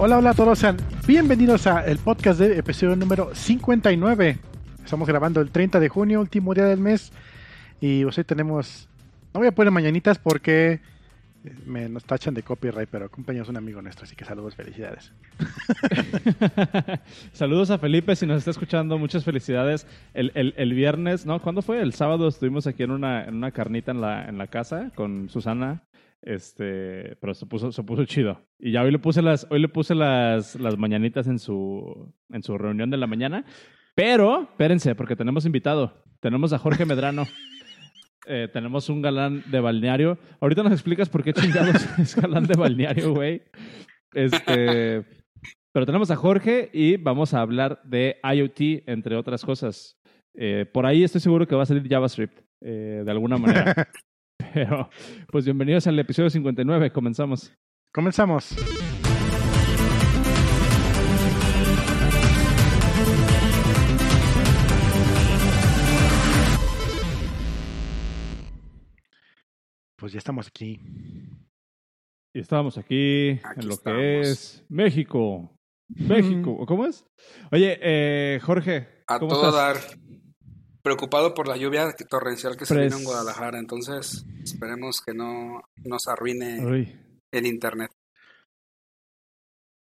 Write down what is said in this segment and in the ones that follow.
Hola, hola a todos, sean bienvenidos a el podcast de episodio número 59. Estamos grabando el 30 de junio, último día del mes, y pues hoy tenemos... No voy a poner mañanitas porque me nos tachan de copyright, pero cumpleaños un amigo nuestro, así que saludos, felicidades. saludos a Felipe, si nos está escuchando, muchas felicidades. El, el, el, viernes, ¿no? ¿Cuándo fue? El sábado estuvimos aquí en una, en una carnita en la, en la casa con Susana. Este, pero se puso, se puso chido. Y ya hoy le puse las, hoy le puse las, las mañanitas en su, en su reunión de la mañana. Pero, espérense, porque tenemos invitado. Tenemos a Jorge Medrano. Eh, tenemos un galán de balneario. Ahorita nos explicas por qué chingados es galán de balneario, güey. Este, pero tenemos a Jorge y vamos a hablar de IoT, entre otras cosas. Eh, por ahí estoy seguro que va a salir JavaScript, eh, de alguna manera. Pero, pues bienvenidos al episodio 59. Comenzamos. Comenzamos. Pues ya estamos aquí. Y estamos aquí, en lo que es México. México, ¿cómo es? Oye, eh, Jorge. A todo dar. Preocupado por la lluvia torrencial que se vino en Guadalajara, entonces esperemos que no nos arruine el internet.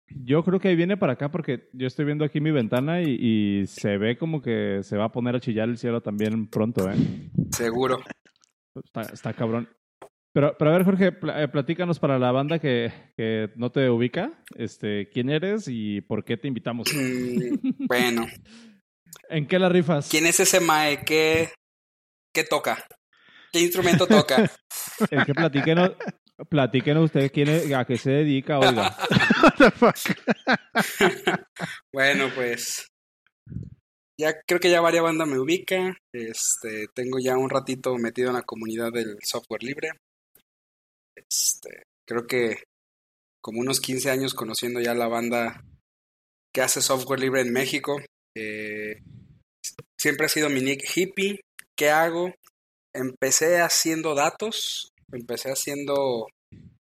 Yo creo que viene para acá porque yo estoy viendo aquí mi ventana y, y, se ve como que se va a poner a chillar el cielo también pronto, ¿eh? Seguro. Está, está cabrón. Pero, pero a ver, Jorge, eh, platícanos para la banda que, que, no te ubica, este, quién eres y por qué te invitamos. Mm, bueno. ¿En qué la rifas? ¿Quién es ese Mae? ¿Qué, qué toca? ¿Qué instrumento toca? El que platíquenos, platíquenos usted quién es, a qué se dedica, oiga. bueno, pues ya creo que ya varias bandas me ubica. Este, tengo ya un ratito metido en la comunidad del software libre. Este, creo que como unos 15 años conociendo ya la banda que hace software libre en México. Eh, siempre ha sido mi nick hippie. ¿Qué hago? Empecé haciendo datos, empecé haciendo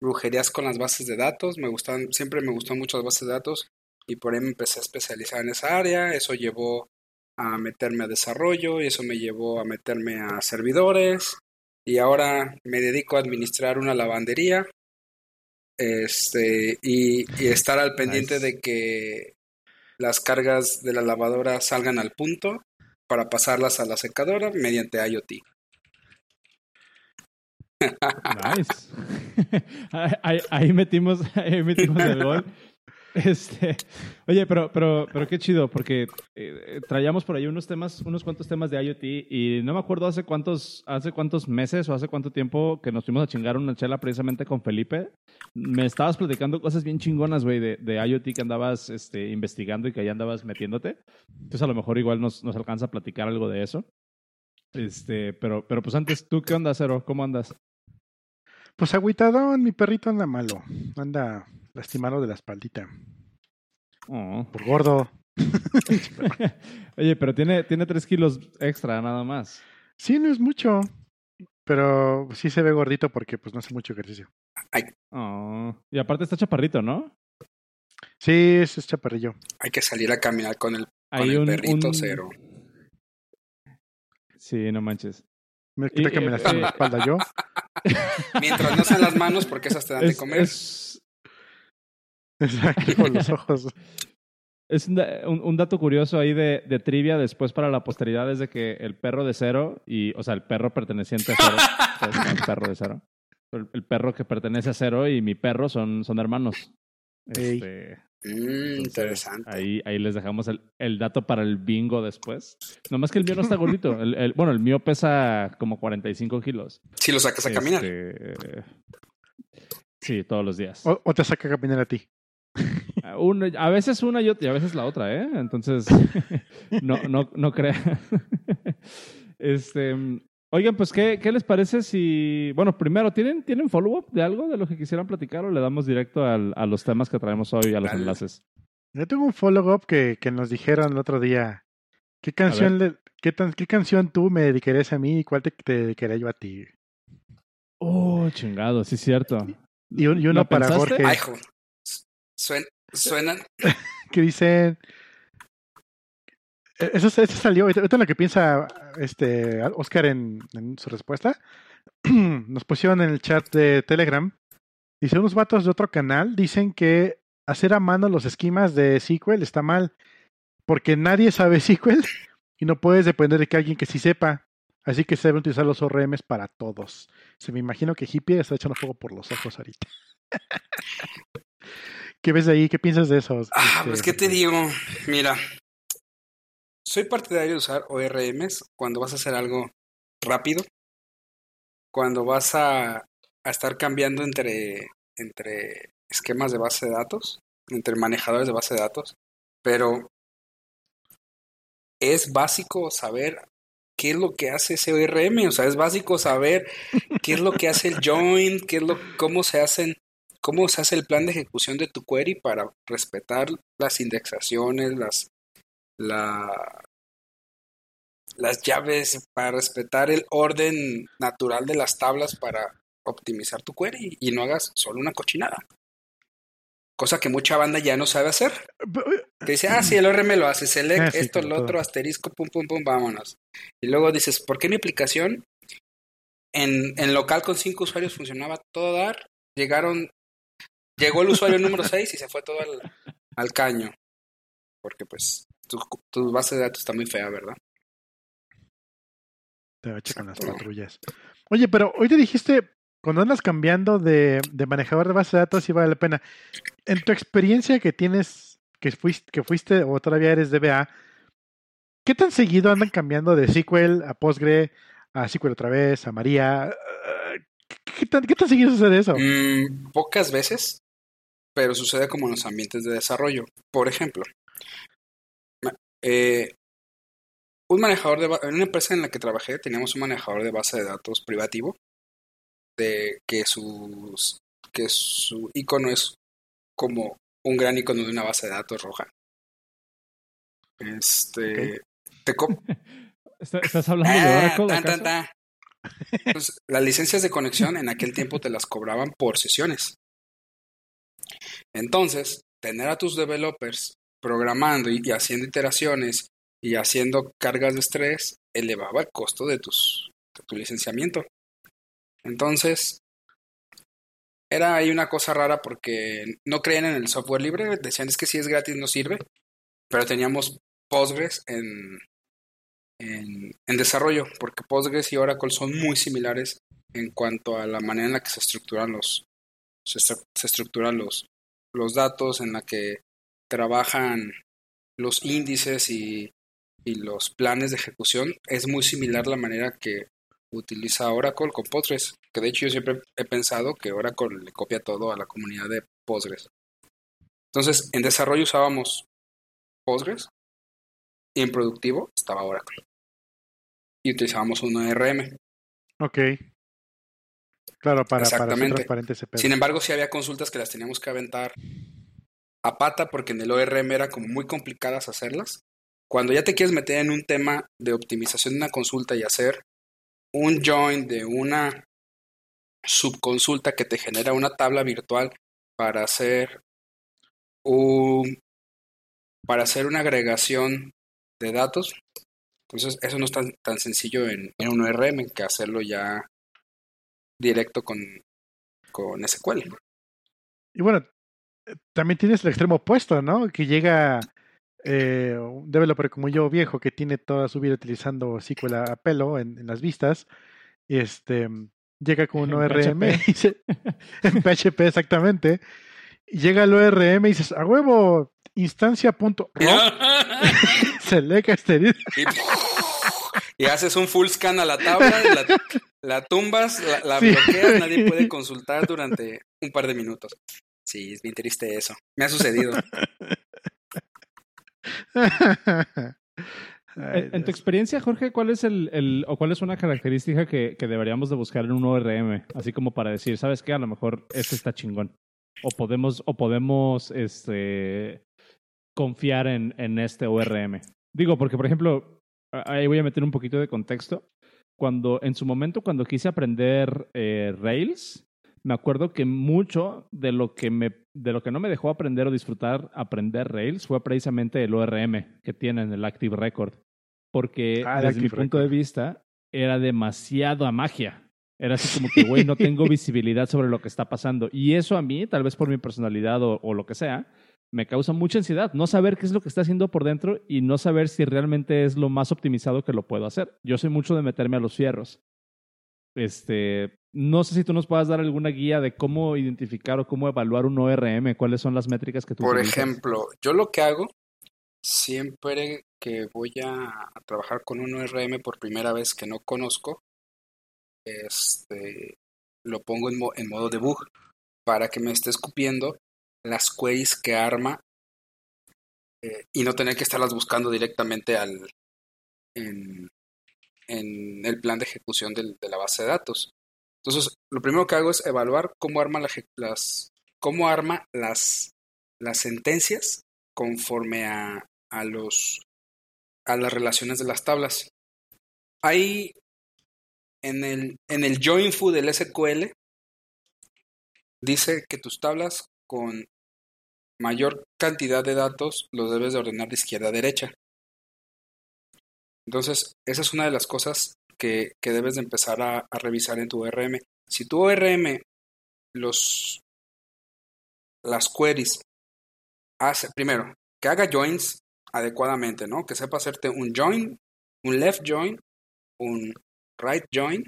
brujerías con las bases de datos. Me gustan, siempre me gustó mucho las bases de datos y por ahí me empecé a especializar en esa área. Eso llevó a meterme a desarrollo y eso me llevó a meterme a servidores y ahora me dedico a administrar una lavandería este y, estar al pendiente de que las cargas de la lavadora salgan al punto para pasarlas a la secadora mediante IoT. Nice. ahí, metimos, ahí metimos el gol. Este, oye, pero, pero, pero qué chido, porque eh, traíamos por ahí unos temas, unos cuantos temas de IoT y no me acuerdo hace cuántos, hace meses o hace cuánto tiempo que nos fuimos a chingar una chela precisamente con Felipe. Me estabas platicando cosas bien chingonas, güey, de, de, IoT que andabas este, investigando y que ahí andabas metiéndote. Entonces a lo mejor igual nos, nos alcanza a platicar algo de eso. Este, pero, pero pues antes, ¿tú qué onda, Cero? ¿Cómo andas? Pues agüitadón, mi perrito anda malo. Anda lastimado de la espaldita. Oh. Por gordo. Oye, pero tiene, tiene tres kilos extra nada más. Sí, no es mucho. Pero sí se ve gordito porque pues no hace mucho ejercicio. Ay. Oh. Y aparte está chaparrito, ¿no? Sí, es, chaparrillo. Hay que salir a caminar con el, con el perrito cero. Sí, no manches. Me quita que me la eh, espalda yo. Mientras no sean las manos, porque esas te dan de comer. Exacto, con los ojos. Es un, un, dato curioso ahí de, de, trivia después para la posteridad es de que el perro de cero y, o sea, el perro perteneciente a cero, es el perro de cero. El, perro que pertenece a cero y mi perro son, son hermanos. Este, mm, interesante. Ahí, ahí les dejamos el, el, dato para el bingo después. Nomás que el mío no está gordito. El, el, bueno, el mío pesa como 45 kilos. Si lo sacas a caminar. Este, sí, todos los días. O, o, te saca a caminar a ti. a veces una y, y, a veces la otra, ¿eh? Entonces, no, no, no crea. este, oigan, pues, ¿qué, ¿qué les parece si... Bueno, primero, ¿tienen, ¿tienen follow-up de algo de lo que quisieran platicar o le damos directo al, a los temas que traemos hoy, a los enlaces? Yo tengo un follow-up que, que nos dijeron el otro día. ¿Qué canción, le, qué, tan, ¿Qué canción tú me dedicarías a mí y cuál te, te dedicaría yo a ti? Oh, chingado, sí es cierto. Y, y uno para Jorge. Ay, Suenan. que dicen. Eh, Eso, eso salió. Es lo que piensa este Oscar en, en su respuesta. Nos pusieron en el chat de Telegram. Dice: unos vatos de otro canal dicen que hacer a mano los esquemas de SQL está mal. Porque nadie sabe SQL y no puedes depender de que alguien que sí sepa. Así que se deben utilizar los ORMs para todos. Se me imagino que Hippie está echando fuego por los ojos ahorita. ¿Qué ves de ahí? ¿Qué piensas de eso? Ah, Este, pues qué te digo, mira, soy partidario de usar ORMs cuando vas a hacer algo rápido, cuando vas a, a estar cambiando entre, entre esquemas de base de datos, entre manejadores de base de datos, pero es básico saber qué es lo que hace ese ORM, o sea, es básico saber qué es lo que hace el join, qué es lo, cómo se hacen, cómo se hace el plan de ejecución de tu query para respetar las indexaciones, las, la, las llaves, para respetar el orden natural de las tablas para optimizar tu query y no hagas solo una cochinada. Cosa que mucha banda ya no sabe hacer. Que dice, ah, sí, el ORM lo hace, select esto, lo otro, asterisco, pum, pum, pum, vámonos. Y luego dices, ¿por qué mi aplicación en, en local con cinco usuarios funcionaba todo dar? Llegaron, llegó el usuario número 6 y se fue todo al, al caño. Porque pues tu, tu base de datos está muy fea, ¿verdad? Te va a echar con las patrullas. Oye, pero hoy te dijiste, cuando andas cambiando de, de manejador de base de datos, sí vale la pena. En tu experiencia que tienes, que fuiste, que fuiste o todavía eres DBA, ¿qué tan seguido andan cambiando de SQL a Postgre, a SQL otra vez, a María? ¿Qué tan, qué tan seguido sucede eso? Mm, pocas veces, pero sucede como en los ambientes de desarrollo. Por ejemplo, eh, un manejador de en una empresa en la que trabajé teníamos un manejador de base de datos privativo de que sus que su icono es como un gran icono de una base de datos roja. Este te co- ¿Está- ¿Estás hablando de Ah, Oracle? tan, tan, acaso? tan. Entonces, las licencias de conexión en aquel tiempo te las cobraban por sesiones. Entonces, tener a tus developers programando y, haciendo iteraciones y haciendo cargas de estrés elevaba el costo de, tus, de tu licenciamiento. Entonces, era ahí una cosa rara porque no creían en el software libre, decían es que si es gratis no sirve, pero teníamos Postgres en, en, desarrollo, porque Postgres y Oracle son muy similares en cuanto a la manera en la que se estructuran los se estructuran los, los datos, en la que trabajan los índices y, y los planes de ejecución. Es muy similar la manera que utiliza Oracle con Postgres, que de hecho yo siempre he pensado que Oracle le copia todo a la comunidad de Postgres. Entonces, en desarrollo usábamos Postgres y en productivo estaba Oracle. Y utilizábamos un ORM. Ok. Claro, para, para ser transparente ese. Sin embargo, sí había consultas que las teníamos que aventar a pata porque en el ORM era como muy complicadas hacerlas. Cuando ya te quieres meter en un tema de optimización de una consulta y hacer un join de una subconsulta que te genera una tabla virtual para hacer un para hacer una agregación de datos. Entonces, eso no es tan, tan sencillo en, en un ORM que hacerlo ya directo con, con SQL. Y bueno, también tienes el extremo opuesto, ¿no? Que llega eh, un developer como yo, viejo, que tiene toda su vida utilizando SQL a pelo en, en las vistas. Este llega con un En ORM PHP. y se- en PHP exactamente. Y llega al ORM y dices, a huevo, instancia.ro, select asterisco. y, y haces un full scan a la tabla, la, la tumbas, la, la Sí. bloqueas, nadie puede consultar durante un par de minutos. Sí, es bien triste eso. Me ha sucedido. En, en tu experiencia, Jorge, ¿cuál es el, el- o cuál es una característica que, que deberíamos de buscar en un ORM? Así como para decir, ¿sabes qué? A lo mejor este está chingón. O podemos, o podemos este, confiar en, en este ORM. Digo, porque, por ejemplo, ahí voy a meter un poquito de contexto. Cuando, en su momento, cuando quise aprender eh, Rails, me acuerdo que mucho de lo que me de lo que no me dejó aprender o disfrutar aprender Rails fue precisamente el ORM que tienen el Active Record, porque Ah, desde mi punto de vista era demasiado a magia. Era así como que, güey, no tengo visibilidad sobre lo que está pasando. Y eso a mí, tal vez por mi personalidad o, o lo que sea, me causa mucha ansiedad. No saber qué es lo que está haciendo por dentro y no saber si realmente es lo más optimizado que lo puedo hacer. Yo soy mucho de meterme a los fierros. Este, no sé si tú nos puedas dar alguna guía de cómo identificar o cómo evaluar un ORM, cuáles son las métricas que tú Por utilizas? ejemplo, yo lo que hago siempre que voy a, a trabajar con un ORM por primera vez que no conozco, este, lo pongo en, mo- en modo debug para que me esté escupiendo las queries que arma eh, y no tener que estarlas buscando directamente al, en, en el plan de ejecución de la base de datos. Entonces, lo primero que hago es evaluar cómo arma la las, cómo arma las, las sentencias conforme a, a los a las relaciones de las tablas. Hay en el en el join-fu del SQL dice que tus tablas con mayor cantidad de datos los debes de ordenar de izquierda a derecha. Entonces, esa es una de las cosas que, que debes de empezar a, a revisar en tu ORM. Si tu ORM los las queries hace primero que haga joins adecuadamente, ¿no? Que sepa hacerte un join, un left join, un right join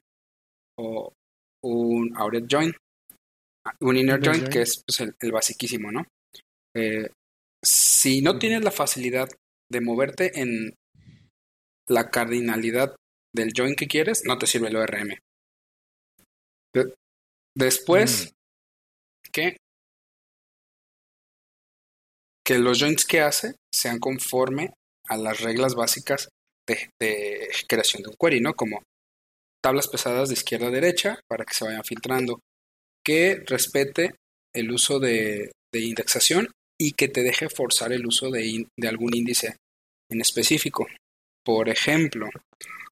o un outer join, un inner join. que es pues, el, el basiquísimo, ¿no? Eh, si no tienes la facilidad de moverte en la cardinalidad del join que quieres, no te sirve el ORM. De- después, que que los joins que hace sean conforme a las reglas básicas de, de creación de un query, ¿no? Como tablas pesadas de izquierda a derecha para que se vayan filtrando, que respete el uso de, de indexación y que te deje forzar el uso de, in- de algún índice en específico. Por ejemplo,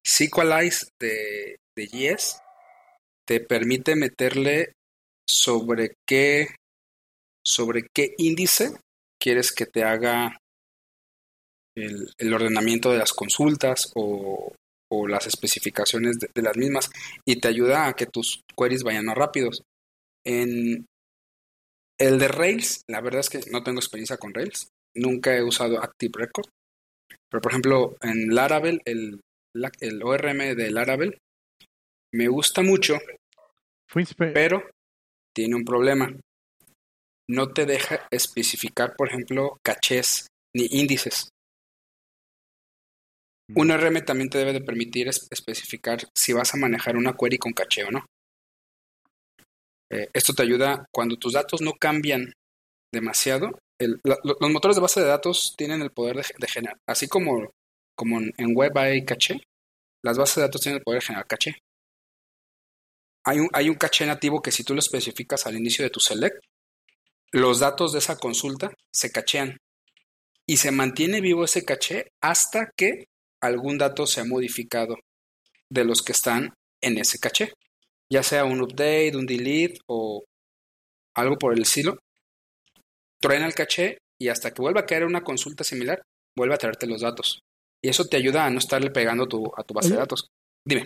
Sequelize de, de JS te permite meterle sobre qué, sobre qué índice quieres que te haga el, el ordenamiento de las consultas o, o las especificaciones de, de las mismas y te ayuda a que tus queries vayan más rápidos. En el de Rails, la verdad es que no tengo experiencia con Rails, nunca he usado Active Record, pero por ejemplo en Laravel, el, el ORM de Laravel me gusta mucho, pero tiene un problema. No te deja especificar, por ejemplo, cachés ni índices. Un ORM también te debe de permitir es- especificar si vas a manejar una query con caché o no. Eh, esto te ayuda cuando tus datos no cambian demasiado. Los motores de base de datos tienen el poder de generar, así como, como en, en web hay caché, las bases de datos tienen el poder de generar caché. Hay un, hay un caché nativo que si tú lo especificas al inicio de tu select, los datos de esa consulta se cachean y se mantiene vivo ese caché hasta que algún dato se ha modificado de los que están en ese caché, ya sea un update, un delete o algo por el estilo. Truena el caché y hasta que vuelva a caer una consulta similar, vuelve a traerte los datos. Y eso te ayuda a no estarle pegando a tu, a tu base de datos. Dime.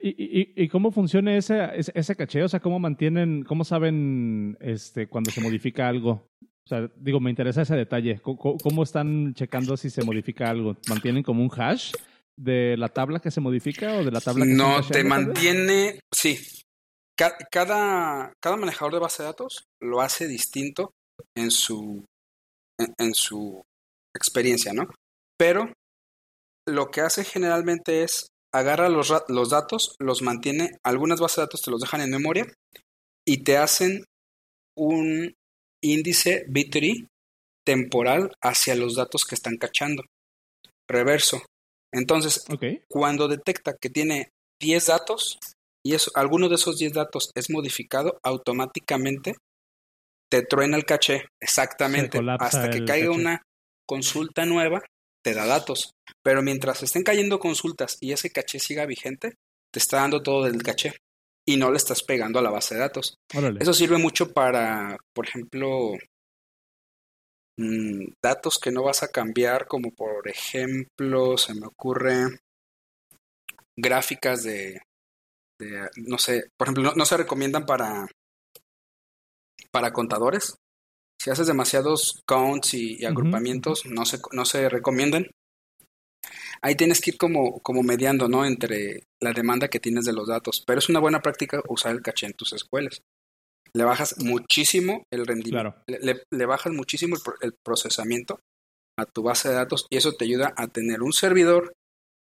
¿Y, y, y cómo funciona ese, ese, ese caché? O sea, ¿cómo mantienen, cómo saben este, cuando se modifica algo? O sea, digo, me interesa ese detalle. ¿Cómo, cómo- están checando si se modifica algo? ¿Mantienen como un hash de la tabla que se modifica o de la tabla que No, te tal vez? mantiene, sí. Ca- Cada, cada manejador de base de datos lo hace distinto en su, en, en su experiencia, ¿no? Pero lo que hace generalmente es agarra los, los datos, los mantiene, algunas bases de datos te los dejan en memoria y te hacen un índice bit.ly temporal hacia los datos que están cachando. Reverso. Entonces, cuando detecta que tiene 10 datos y eso, alguno de esos 10 datos es modificado, automáticamente te truena el caché. Exactamente. Hasta que caiga caché. una consulta nueva, te da datos. Pero mientras estén cayendo consultas y ese caché siga vigente, te está dando todo el caché. y no le estás pegando a la base de datos. Órale. Eso sirve mucho para, por ejemplo, mm, datos que no vas a cambiar, como por ejemplo, se me ocurre gráficas de, de, no sé, por ejemplo, no, no se recomiendan para, para contadores. Si haces demasiados counts y, agrupamientos, no se, no se recomiendan. Ahí tienes que ir como, como mediando, ¿no? Entre la demanda que tienes de los datos. Pero es una buena práctica usar el caché en tus escuelas. Le bajas muchísimo el rendimiento. Claro. Le, le- le bajas muchísimo el, el procesamiento a tu base de datos y eso te ayuda a tener un servidor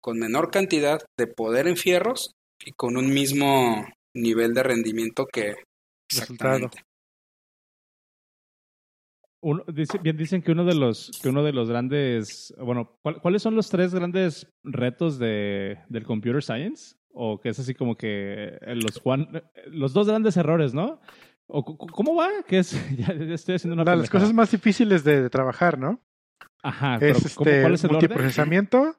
con menor cantidad de poder en fierros y con un mismo nivel de rendimiento que Resultado. exactamente. Uno- dice- bien dicen que uno de los que uno de los grandes bueno ¿cuál- cuáles son los tres grandes retos de del computer science o que es así como que eh, los Juan eh, los dos grandes errores no o cómo va que es ya, ya estoy haciendo una las cosas más difíciles de, de trabajar, ¿no? ajá pero es ¿cómo- este cuál es el orden? multiprocesamiento.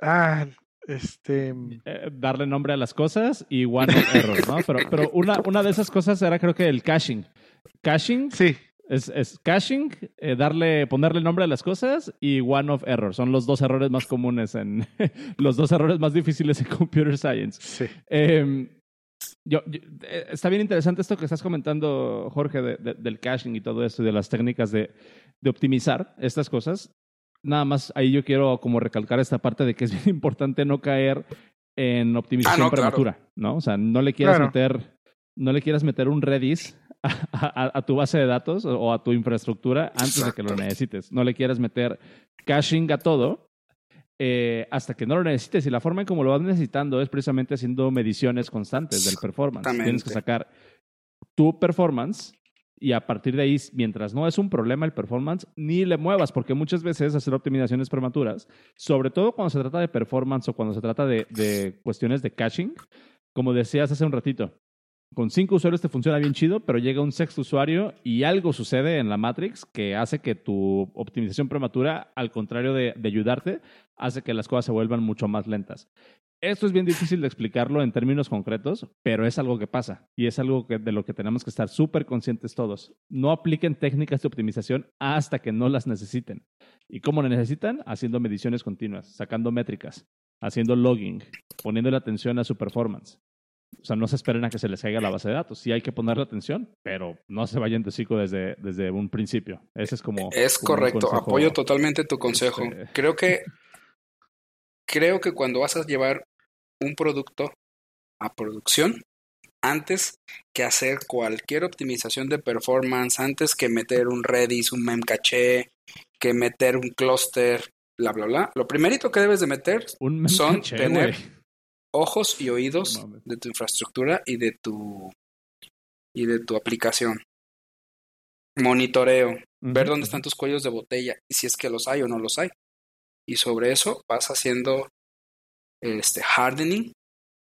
Ah, este. Eh, darle nombre a las cosas y one of error no pero pero una una de esas cosas era creo que el caching caching Sí, Es, es caching, eh, darle, ponerle nombre a las cosas y one of error. Son los dos errores más comunes en los dos errores más difíciles en computer science. sí. Eh, yo, yo- eh, está bien interesante esto que estás comentando, Jorge, de- de- del caching y todo esto y de las técnicas de, de optimizar estas cosas. Nada más ahí yo quiero como recalcar esta parte de que es bien importante no caer en optimización Ah, no, claro. prematura, ¿no? O sea, no le quieras Claro. meter, no le quieras meter un Redis a, a- a tu base de datos o a tu infraestructura antes de que lo necesites. No le quieras meter caching a todo eh, hasta que no lo necesites. Y la forma en cómo lo vas necesitando es precisamente haciendo mediciones constantes del performance. Tienes que sacar tu performance y a partir de ahí, mientras no es un problema el performance, ni le muevas, porque muchas veces hacer optimizaciones prematuras, sobre todo cuando se trata de performance o cuando se trata de, de cuestiones de caching, como decías hace un ratito, con cinco usuarios te funciona bien chido, pero llega un sexto usuario y algo sucede en la Matrix que hace que tu optimización prematura, al contrario de, de ayudarte, hace que las cosas se vuelvan mucho más lentas. Esto es bien difícil de explicarlo en términos concretos, pero es algo que pasa y es algo que, de lo que tenemos que estar súper conscientes todos. No apliquen técnicas de optimización hasta que no las necesiten. ¿Y cómo las necesitan? Haciendo mediciones continuas, sacando métricas, haciendo logging, poniéndole atención a su performance. O sea, no se esperen a que se les caiga la base de datos. Sí hay que ponerle atención, pero no se vayan de cico desde, desde un principio. Ese es como... Es como correcto, apoyo totalmente tu consejo. este- Creo que creo que cuando vas a llevar un producto a producción, antes que hacer cualquier optimización de performance, antes que meter un Redis, un memcache, que meter un cluster, bla bla bla, lo primerito que debes de meter Un son tener ojos y oídos de tu infraestructura y de tu y de tu aplicación. Monitoreo, ver dónde están tus cuellos de botella y si es que los hay o no los hay. Y sobre eso vas haciendo este hardening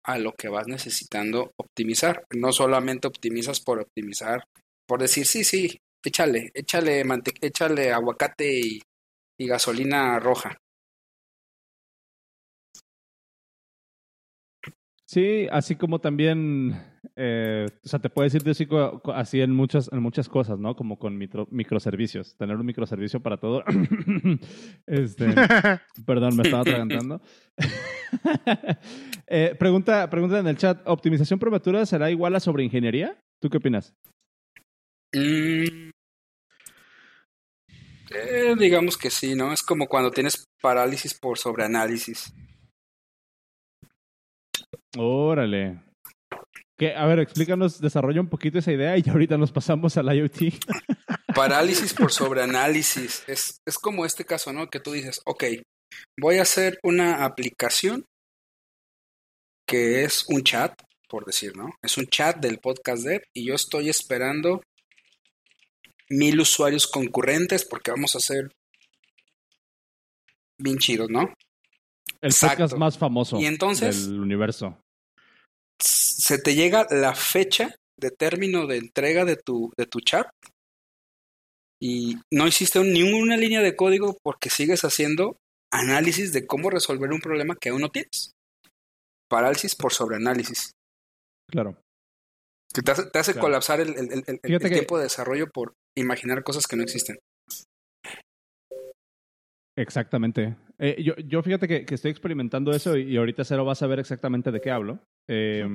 a lo que vas necesitando optimizar. No solamente optimizas por optimizar, por decir, sí, sí, échale, échale, échale aguacate y gasolina roja. Sí, así como también, eh, o sea, te puedes ir de así en muchas, en muchas cosas, ¿no? Como con micro- microservicios, tener un microservicio para todo. este, perdón, me estaba atragantando. Eh, pregunta, pregunta en el chat, ¿optimización prematura será igual a sobreingeniería? ¿Tú qué opinas? Mm, eh, digamos que sí, ¿no? Es como cuando tienes parálisis por sobreanálisis. Órale. ¿Qué? A ver, explícanos, desarrolla un poquito esa idea y ahorita nos pasamos al IoT. Parálisis por sobreanálisis. Es, es como este caso, ¿no? Que tú dices, ok, voy a hacer una aplicación que es un chat, por decir, ¿no? Es un chat del podcast dev y yo estoy esperando mil usuarios concurrentes porque vamos a hacer bien chidos, ¿no? El Exacto. podcast más famoso Y entonces- del universo. Se te llega la fecha de término de entrega de tu, de tu chat y no hiciste un- ninguna línea de código porque sigues haciendo análisis de cómo resolver un problema que aún no tienes. Parálisis por sobreanálisis. Claro. Que te hace, te hace Claro. colapsar el, el- el- el- el Fíjate que- tiempo de desarrollo por imaginar cosas que no existen. Exactamente. Eh, yo, yo fíjate que, que estoy experimentando eso y, y ahorita Cero va a saber exactamente de qué hablo. Eh,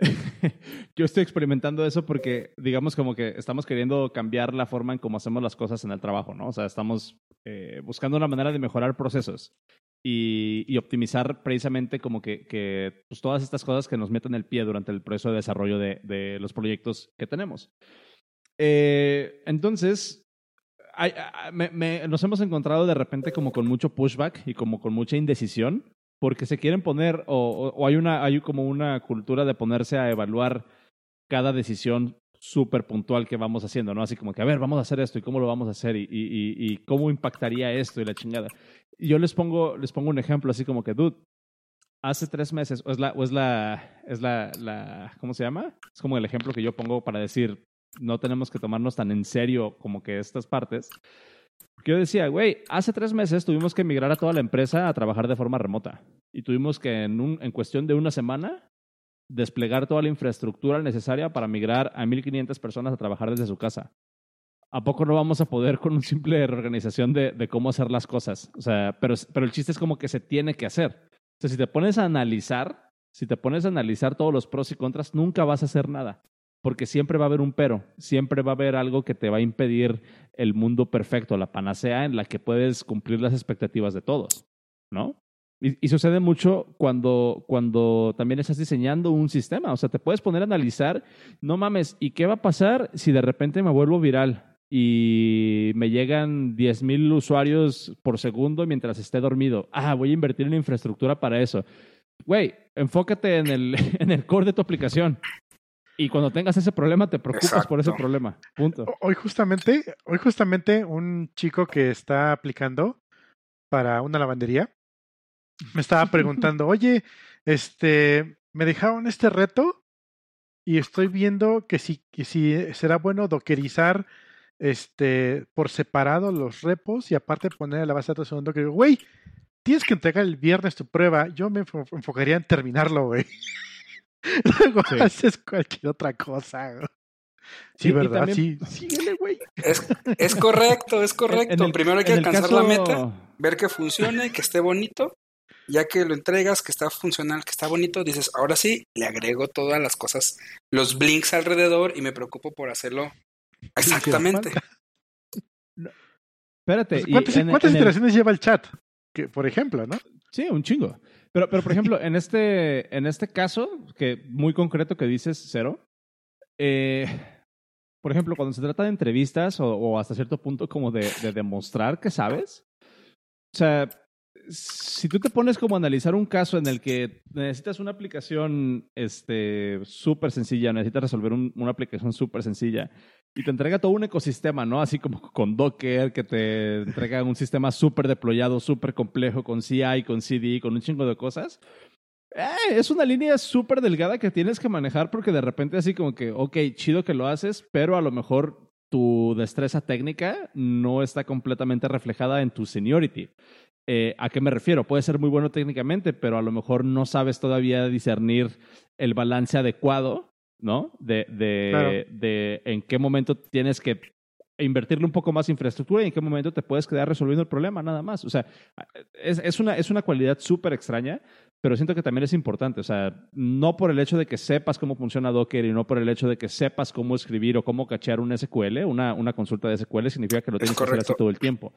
yo estoy experimentando eso porque, digamos, como que estamos queriendo cambiar la forma en cómo hacemos las cosas en el trabajo, ¿no? O sea, estamos eh, buscando una manera de mejorar procesos y, y optimizar precisamente como que, que pues, todas estas cosas que nos meten el pie durante el proceso de desarrollo de, de los proyectos que tenemos. Eh, entonces, hay- me- me- nos hemos encontrado de repente como con mucho pushback y como con mucha indecisión porque se quieren poner o, o- hay una hay como una cultura de ponerse a evaluar cada decisión súper puntual que vamos haciendo, ¿no? Así como que, a ver, vamos a hacer esto y cómo lo vamos a hacer y- y- y cómo impactaría esto y la chingada. Y yo les pongo, les pongo un ejemplo así como que, dude, hace tres meses, o es la, o es la, es la, la, ¿cómo se llama? Es como el ejemplo que yo pongo para decir, no tenemos que tomarnos tan en serio como que estas partes. Yo decía, güey, hace tres meses tuvimos que migrar a toda la empresa a trabajar de forma remota. Y tuvimos que en, un, en cuestión de una semana desplegar toda la infraestructura necesaria para migrar a 1.500 personas a trabajar desde su casa. ¿A poco no vamos a poder con una simple reorganización de, cómo hacer las cosas? O sea, pero el chiste es como que se tiene que hacer. O sea, si te pones a analizar, si te pones a analizar todos los pros y contras, nunca vas a hacer nada. Porque siempre va a haber un pero, siempre va a haber algo que te va a impedir el mundo perfecto, la panacea en la que puedes cumplir las expectativas de todos, ¿no? Y, sucede mucho cuando, cuando también estás diseñando un sistema. O sea, te puedes poner a analizar, no mames, ¿y qué va a pasar si de repente me vuelvo viral y me llegan 10.000 usuarios por segundo mientras esté dormido? Ah, voy a invertir en infraestructura para eso. Güey, enfócate en el, en el core de tu aplicación. Y cuando tengas ese problema, te preocupas por ese problema. Punto. Hoy justamente, hoy justamente un chico que está aplicando para una lavandería me estaba preguntando, oye, este, me dejaron este reto y estoy viendo que si, que si será bueno dockerizar este por separado los repos y aparte poner la base de datos un docker. Güey, tienes que entregar el viernes tu prueba. Yo me enfo- enfocaría en terminarlo, güey. Luego Sí. haces cualquier otra cosa. Sí, ¿verdad? también- Sí, síguele, güey. Es, es correcto, es correcto. En el- Primero hay que alcanzar caso- la meta, ver que funcione, que esté bonito. Ya que lo entregas, que está funcional, que está bonito, dices, ahora sí, le agrego todas las cosas, los blinks alrededor y me preocupo por hacerlo exactamente. Espérate. Pues, ¿Cuántas, en- cuántas en el- iteraciones lleva el chat? Que, por ejemplo, ¿no? Sí, un chingo. Pero, pero por ejemplo, en este, en este caso, que muy concreto que dices cero, eh, por ejemplo, cuando se trata de entrevistas o, o hasta cierto punto como de, de demostrar que sabes, o sea, si tú te pones como a analizar un caso en el que necesitas una aplicación este, súper sencilla, necesitas resolver un- una aplicación súper sencilla y te entrega todo un ecosistema, ¿no? Así como con Docker, que te entrega un sistema súper deployado, súper complejo, con CI, con CD, con un chingo de cosas. Eh, es una línea súper delgada que tienes que manejar porque de repente así como que, ok, chido que lo haces, pero a lo mejor tu destreza técnica no está completamente reflejada en tu seniority. Eh, ¿A qué me refiero? Puede ser muy bueno técnicamente, pero a lo mejor no sabes todavía discernir el balance adecuado, ¿no? De, de, Claro. de en qué momento tienes que invertirle un poco más infraestructura y en qué momento te puedes quedar resolviendo el problema, nada más. O sea, es, es una, es una cualidad súper extraña, pero siento que también es importante. O sea, no por el hecho de que sepas cómo funciona Docker y no por el hecho de que sepas cómo escribir o cómo cachear un SQL, una, una consulta de SQL, significa que lo Es tienes que hacer así todo el tiempo.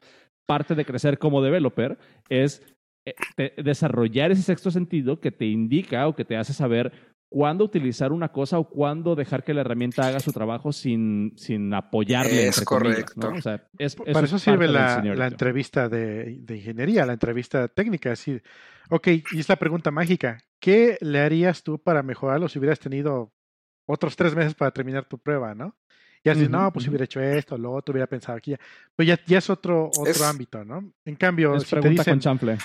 Parte de crecer como developer es eh, desarrollar ese sexto sentido que te indica o que te hace saber cuándo utilizar una cosa o cuándo dejar que la herramienta haga su trabajo sin, sin apoyarle. Es comillas, correcto. ¿no? O sea, es, Para eso eso es sirve la, la entrevista de, de ingeniería, la entrevista técnica. Así, ok, y es la pregunta mágica. ¿Qué le harías tú para mejorarlo si hubieras tenido otros tres meses para terminar tu prueba, no? Y así, no, pues si ujú. hubiera hecho esto, lo otro, hubiera pensado aquí. Pues ya, ya es otro, otro Es- ámbito, ¿no? En cambio, Es si te pregunta dicen, con chanfle.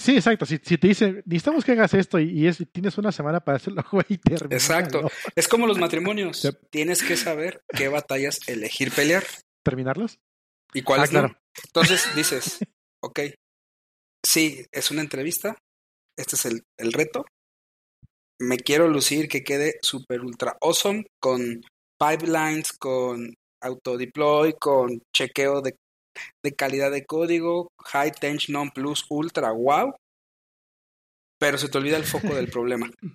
Sí, exacto, si, si te dicen, necesitamos que hagas esto y, y es, tienes una semana para hacerlo, güey, termínalo. Exacto. Es como los matrimonios. Tienes que saber qué batallas elegir pelear ¿Terminarlos? y cuáles Ah, claro. no. Entonces dices, ok, sí, es una entrevista, este es el, el reto, me quiero lucir que quede super ultra awesome con pipelines, con autodeploy, con chequeo de, de calidad de código, high tension non plus ultra wow. Pero se te olvida el foco del problema. Y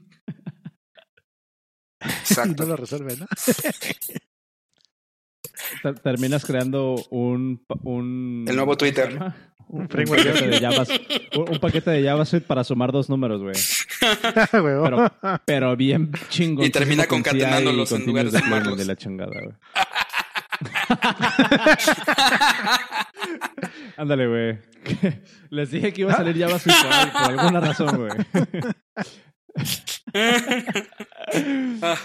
Exacto. no lo resuelve, ¿no? Ter- Terminas creando un, un El nuevo Twitter. Un, un paquete de Javas- un- un paquete de JavaScript para sumar dos números, güey. Pero- Pero bien chingón. Y termina concatenándolos en lugar de sumarlos. De la chingada, güey. Ándale, güey. Les dije que iba a salir JavaScript por, por alguna razón, güey.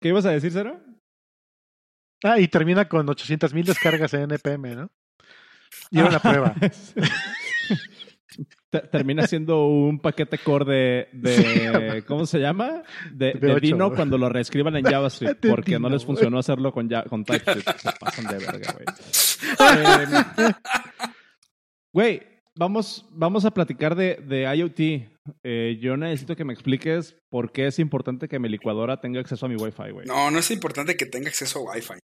¿Qué ibas a decir, Cero? Ah, y termina con 800 mil descargas en NPM, ¿no? Lleva la prueba. Te- Termina siendo un paquete core de, de- ¿cómo se llama? De, de V8, Dino cuando lo reescriban en JavaScript porque no les funcionó hacerlo con, TypeScript. Se pasan de verga, güey. Eh, Güey, vamos, vamos a platicar de, de IoT. Eh, yo necesito que me expliques por qué es importante que mi licuadora tenga acceso a mi Wi-Fi, güey. no, no es importante que tenga acceso a Wi-Fi.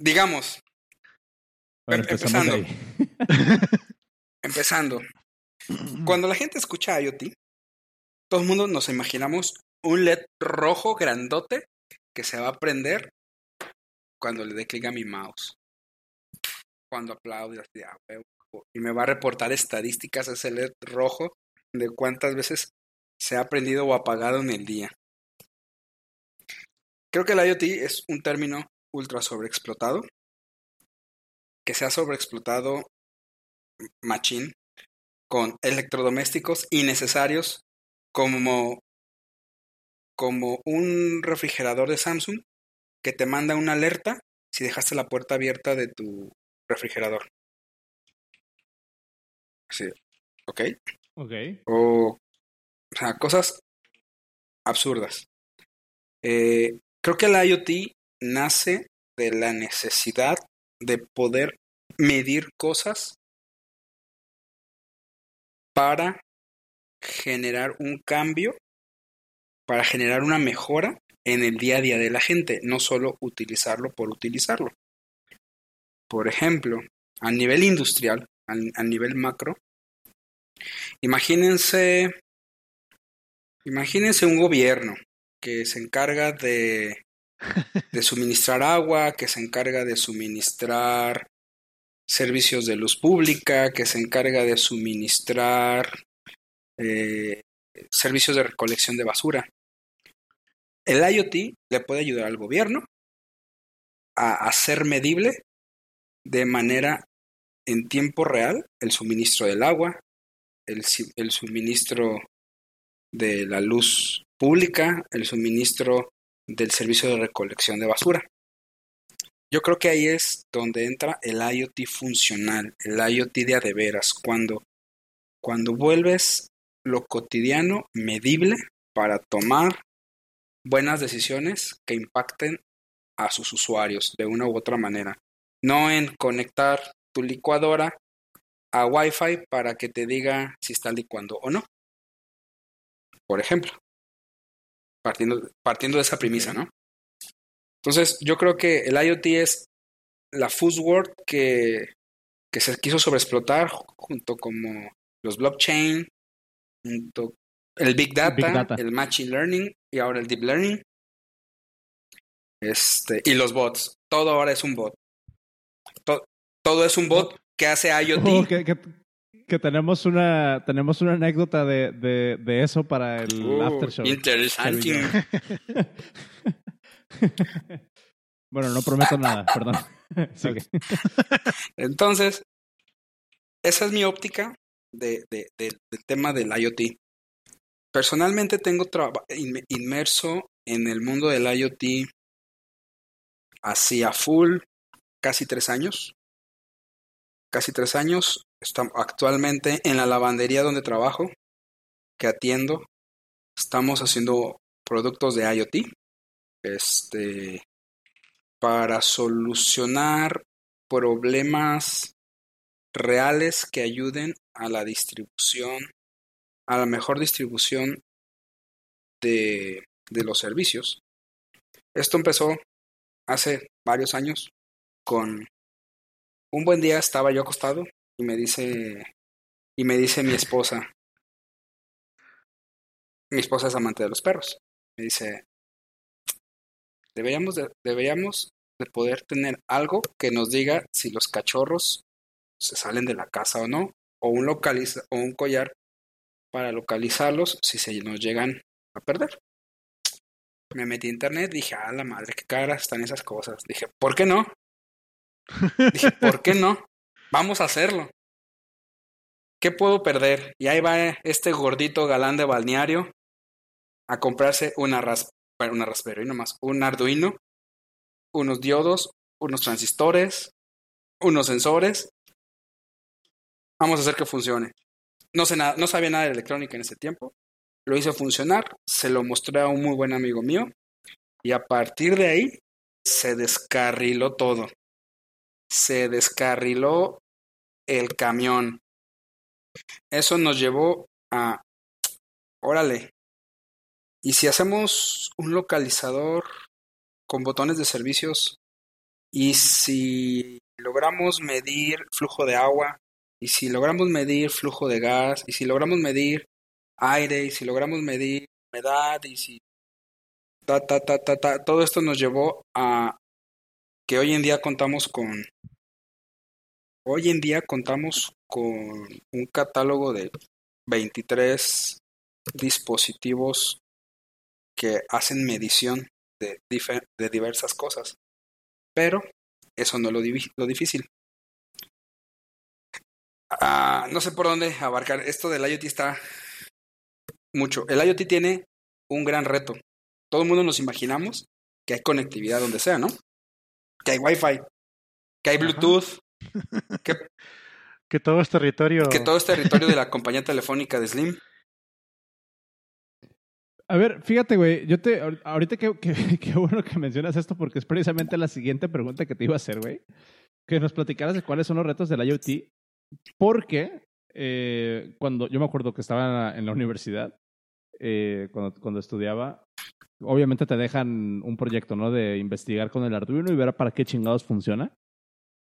Digamos, Bueno, em- empezando. empezando. Cuando la gente escucha IoT, todo el mundo nos imaginamos un LED rojo grandote que se va a prender cuando le dé clic a mi mouse. Cuando aplaude "Ah, huevo", y me va a reportar estadísticas ese LED rojo de cuántas veces se ha prendido o apagado en el día. Creo que el IoT es un término ultra sobreexplotado, que se ha sobreexplotado machine con electrodomésticos innecesarios como, como un refrigerador de Samsung que te manda una alerta si dejaste la puerta abierta de tu refrigerador. Sí, ¿ok? Ok. O, o sea, cosas absurdas. Eh, creo que el IoT nace de la necesidad de poder medir cosas para generar un cambio, para generar una mejora en el día a día de la gente, no solo utilizarlo por utilizarlo. Por ejemplo, a nivel industrial, a, nivel macro, imagínense, imagínense un gobierno que se encarga de, de suministrar agua, que se encarga de suministrar servicios de luz pública, que se encarga de suministrar eh, servicios de recolección de basura. El IoT le puede ayudar al gobierno a hacer medible de manera en tiempo real el suministro del agua, el, suministro de la luz pública, el suministro del servicio de recolección de basura. Yo creo que ahí es donde entra el IoT funcional, el IoT de a de veras, cuando, cuando vuelves lo cotidiano medible para tomar buenas decisiones que impacten a sus usuarios de una u otra manera. No en conectar tu licuadora a Wi-Fi para que te diga si está licuando o no. Por ejemplo, partiendo, partiendo de esa premisa, ¿no? Entonces, yo creo que el IoT es la fuzzword que, que se quiso sobreexplotar junto como los blockchain, junto el big data, Big data. el machine learning y ahora el deep learning. Este, y los bots. Todo ahora es un bot. To- todo es un bot que hace IoT. Oh, que, que- que tenemos una tenemos una anécdota de, de, de eso para el Uh, after show. interesante. bueno, no prometo nada, perdón. Entonces, esa es mi óptica de, de- de- del tema del IoT. Personalmente tengo inmerso en el mundo del IoT hacia full casi tres años. Casi tres años. Estamos actualmente en la lavandería donde trabajo, que atiendo. Estamos haciendo productos de IoT. Este para solucionar problemas reales que ayuden a la distribución, a la mejor distribución de, de los servicios. Esto empezó hace varios años con un buen día estaba yo acostado y me dice y me dice mi esposa mi esposa es amante de los perros. Me dice, deberíamos de, deberíamos de poder tener algo que nos diga si los cachorros se salen de la casa o no, o un localiza, o un collar para localizarlos si se nos llegan a perder. Me metí a internet, dije, ah, la madre, qué caras están esas cosas. Dije, ¿por qué no? Dije, ¿por qué no? Vamos a hacerlo. ¿Qué puedo perder? Y ahí va este gordito galán de balneario a comprarse una, ras una Raspberry nomás, un Arduino, unos diodos, unos transistores, unos sensores. Vamos a hacer que funcione. No, sé nada, no sabía nada de electrónica en ese tiempo. Lo hice funcionar, se lo mostré a un muy buen amigo mío y a partir de ahí se descarriló todo. Se descarriló el camión. Eso nos llevó a, órale, y si hacemos un localizador con botones de servicios y si logramos medir flujo de agua y si logramos medir flujo de gas y si logramos medir aire y si logramos medir humedad y si ta ta ta ta ta todo esto nos llevó a que hoy en día contamos con hoy en día contamos con un catálogo de 23 dispositivos que hacen medición de, de diversas cosas. Pero eso no es lo, lo difícil. Ah, no sé por dónde abarcar. Esto del IoT está mucho. El IoT tiene un gran reto. Todo el mundo nos imaginamos que hay conectividad donde sea, ¿no? Que hay Wi-Fi, que hay Bluetooth, que, que todo es territorio. Que todo es territorio de la compañía telefónica de Slim. A ver, fíjate, güey, yo te, ahorita qué que, bueno que mencionas esto porque es precisamente la siguiente pregunta que te iba a hacer, güey. Que nos platicaras de cuáles son los retos del IoT. Porque eh, cuando yo me acuerdo que estaba en la, universidad, eh, cuando, cuando estudiaba, obviamente te dejan un proyecto, ¿no? De investigar con el Arduino y ver para qué chingados funciona.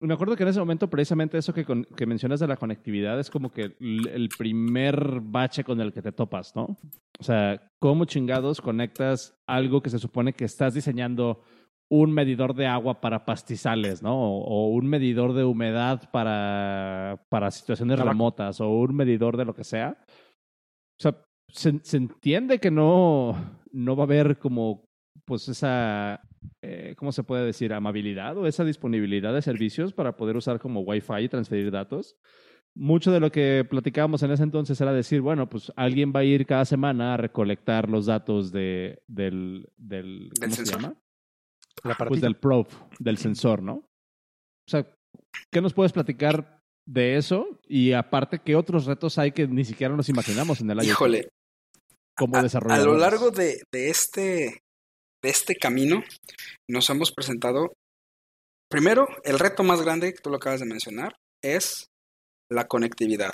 Me acuerdo que en ese momento precisamente eso que, que mencionas de la conectividad es como que el primer bache con el que te topas, ¿no? O sea, ¿cómo chingados conectas algo que se supone que estás diseñando un medidor de agua para pastizales, ¿no? O, un medidor de humedad para, para situaciones remotas, o un medidor de lo que sea. O sea, se, se entiende que no, no va a haber como pues esa eh, ¿cómo se puede decir? Amabilidad o esa disponibilidad de servicios para poder usar como Wi-Fi y transferir datos. Mucho de lo que platicábamos en ese entonces era decir, bueno, pues alguien va a ir cada semana a recolectar los datos de, del, del, ¿cómo se llama? Pues del probe, del sensor, ¿no? O sea, ¿qué nos puedes platicar de eso? Y aparte, ¿qué otros retos hay que ni siquiera nos imaginamos en el IoT? Híjole. Como desarrolladores. A lo largo de, de, este, de este camino nos hemos presentado, primero, el reto más grande que tú lo acabas de mencionar es la conectividad.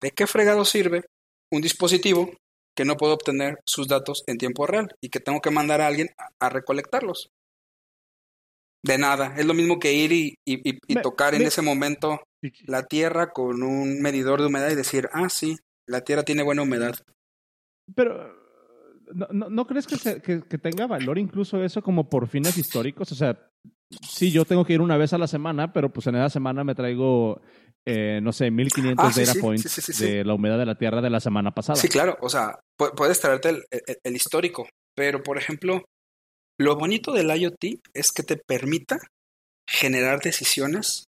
¿De qué fregado sirve un dispositivo que no puedo obtener sus datos en tiempo real y que tengo que mandar a alguien a, recolectarlos? De nada, es lo mismo que ir y, tocar en ese momento la tierra con un medidor de humedad y decir, ah, sí, la tierra tiene buena humedad. Pero ¿No, no, crees que, que, tenga valor incluso eso como por fines históricos? O sea, sí, yo tengo que ir una vez a la semana, pero pues en esa semana me traigo, eh, no sé, 1500 ah, data points de la humedad de la tierra de la semana pasada. Sí, claro, o sea, puedes traerte el, el, histórico, pero por ejemplo, lo bonito del IoT es que te permita generar decisiones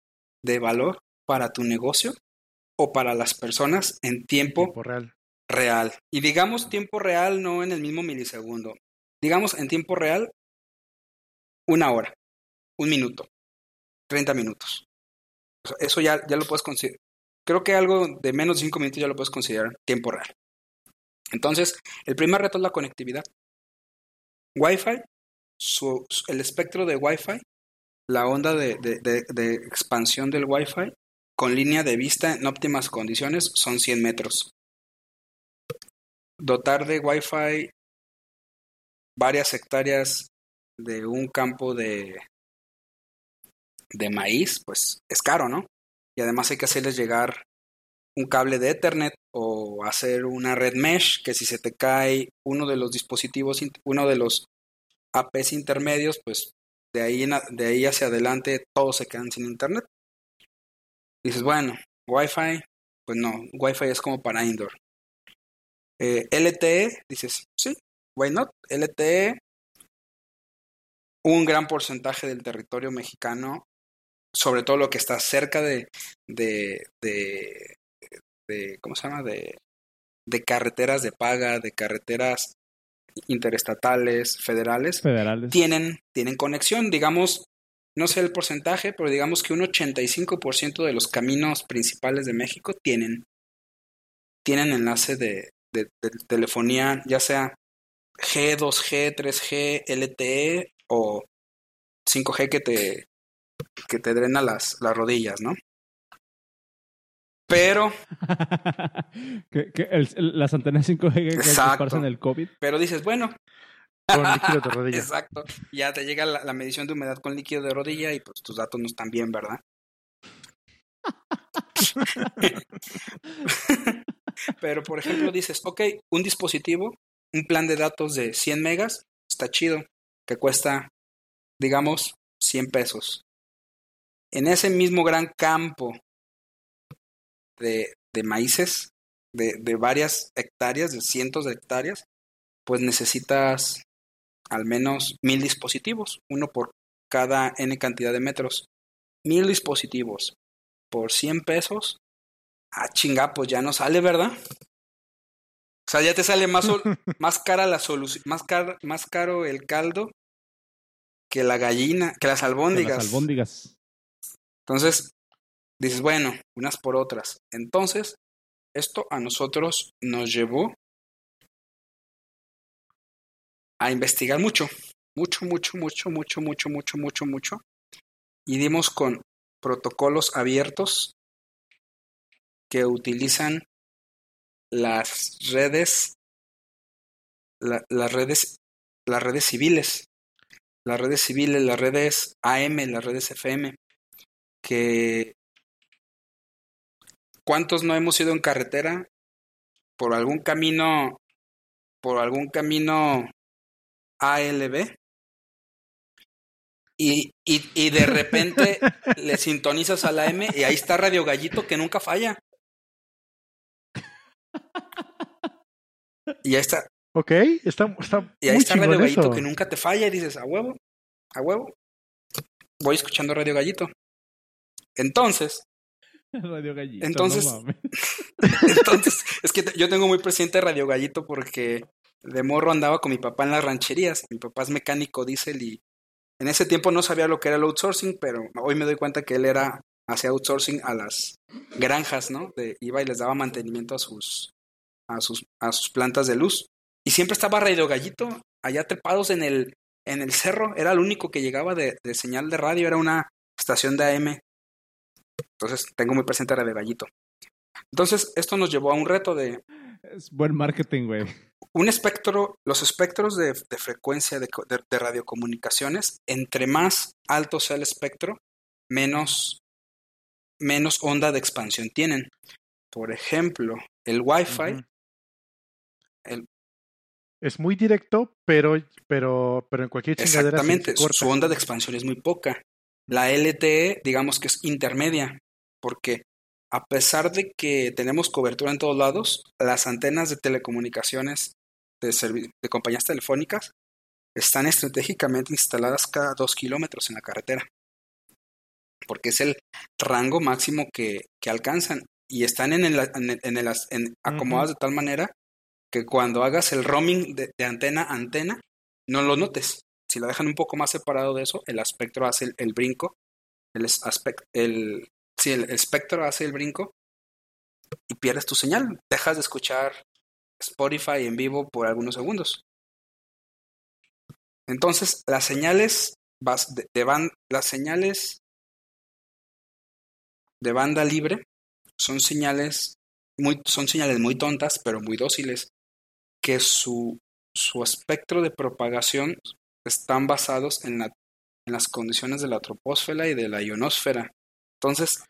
de valor para tu negocio o para las personas en tiempo, tiempo real real. Y digamos tiempo real, no en el mismo milisegundo. Digamos en tiempo real, una hora, un minuto, 30 minutos. Eso ya, ya lo puedes considerar. Creo que algo de menos de 5 minutos ya lo puedes considerar tiempo real. Entonces, el primer reto es la conectividad. Wi-Fi, el espectro de Wi-Fi, la onda de, de expansión del Wi-Fi con línea de vista en óptimas condiciones son 100 metros. Dotar de Wi-Fi varias hectáreas de un campo de, de maíz, pues es caro, ¿no? Y además hay que hacerles llegar un cable de Ethernet o hacer una red mesh que si se te cae uno de los dispositivos, uno de los APs intermedios, pues de ahí, de ahí hacia adelante todos se quedan sin internet. Dices, bueno, Wi-Fi, pues no, Wi-Fi es como para indoor. Eh, LTE, dices, sí, why not? LTE, un gran porcentaje del territorio mexicano, sobre todo lo que está cerca de, de, de, de ¿cómo se llama? De, de carreteras de paga, de carreteras interestatales, federales, Federales. tienen, tienen conexión. Digamos, no sé el porcentaje, pero digamos que un 85% de los caminos principales de México tienen, tienen enlace de, de, de telefonía, ya sea G, 2G, 3G, LTE o 5G que te, que te drena las, las rodillas, ¿no? Pero, que, que el- el- las antenas 5G que Exacto. esparcen el COVID. pero dices, bueno, Con líquido de rodilla. Exacto. Ya te llega la, la medición de humedad con líquido de rodilla y pues tus datos no están bien, ¿verdad? Pero por ejemplo dices, ok, un dispositivo, un plan de datos de 100 megas, está chido, que cuesta, digamos, 100 pesos. En ese mismo gran campo de, de maíces, de, de varias hectáreas, de cientos de hectáreas, pues necesitas al menos mil dispositivos, uno por cada n cantidad de metros. Mil dispositivos por 100 pesos. Ah, chinga, pues ya no sale, ¿verdad? O sea, ya te sale más, más cara la solución, más, car- más caro el caldo que la gallina, que las albóndigas. Las albóndigas. Entonces, dices, bueno, unas por otras. Entonces, esto a nosotros nos llevó a investigar mucho, mucho, mucho, mucho, mucho, mucho, mucho, mucho, mucho. Y dimos con protocolos abiertos que utilizan las redes, la- las redes, las redes civiles, las redes civiles, las redes AM, las redes FM, que ¿cuántos no hemos ido en carretera por algún camino, por algún camino ALB? Y, y, y de repente le sintonizas a la M y ahí está Radio Gallito que nunca falla. Y ahí está, Ok, está, está y ahí muy está Radio Gallito eso. que nunca te falla y dices, a huevo, a huevo. Voy escuchando Radio Gallito. Entonces, Radio Gallito. Entonces- no mames. entonces, es que yo tengo muy presente Radio Gallito porque de morro andaba con mi papá en las rancherías. Mi papá es mecánico diésel y en ese tiempo no sabía lo que era el outsourcing, pero hoy me doy cuenta que él era, hacía outsourcing a las granjas, ¿no? De, iba y les daba mantenimiento a sus, a sus, a sus plantas de luz. Y siempre estaba Radio Gallito allá trepados en el, en el cerro. Era el único que llegaba de, de señal de radio, era una estación de AM. Entonces tengo muy presente Radio Gallito. Entonces, esto nos llevó a un reto de Es buen marketing, güey. un espectro, los espectros de, de frecuencia de, de radiocomunicaciones, entre más alto sea el espectro, menos, menos onda de expansión tienen. Por ejemplo, el Wi-Fi, el- Es muy directo, pero, pero, pero en cualquier chingadera exactamente, se su, onda de expansión es muy poca. La LTE, digamos que es intermedia, porque a pesar de que tenemos cobertura en todos lados, las antenas de telecomunicaciones de compañías telefónicas están estratégicamente instaladas cada dos kilómetros en la carretera, porque es el rango máximo que, que alcanzan y están en el, en el- en el acomodadas de tal manera que cuando hagas el roaming de, de antena a antena, no lo notes. Si la dejan un poco más separado de eso, el espectro hace el, el brinco, el, aspect- el, sí, el espectro hace el brinco y pierdes tu señal. Dejas de escuchar Spotify en vivo por algunos segundos. Entonces, las señales de, de ban- las señales de banda libre son señales muy, son señales muy tontas, pero muy dóciles. que su, su espectro de propagación están basados en, la, en las condiciones de la troposfera y de la ionosfera. Entonces,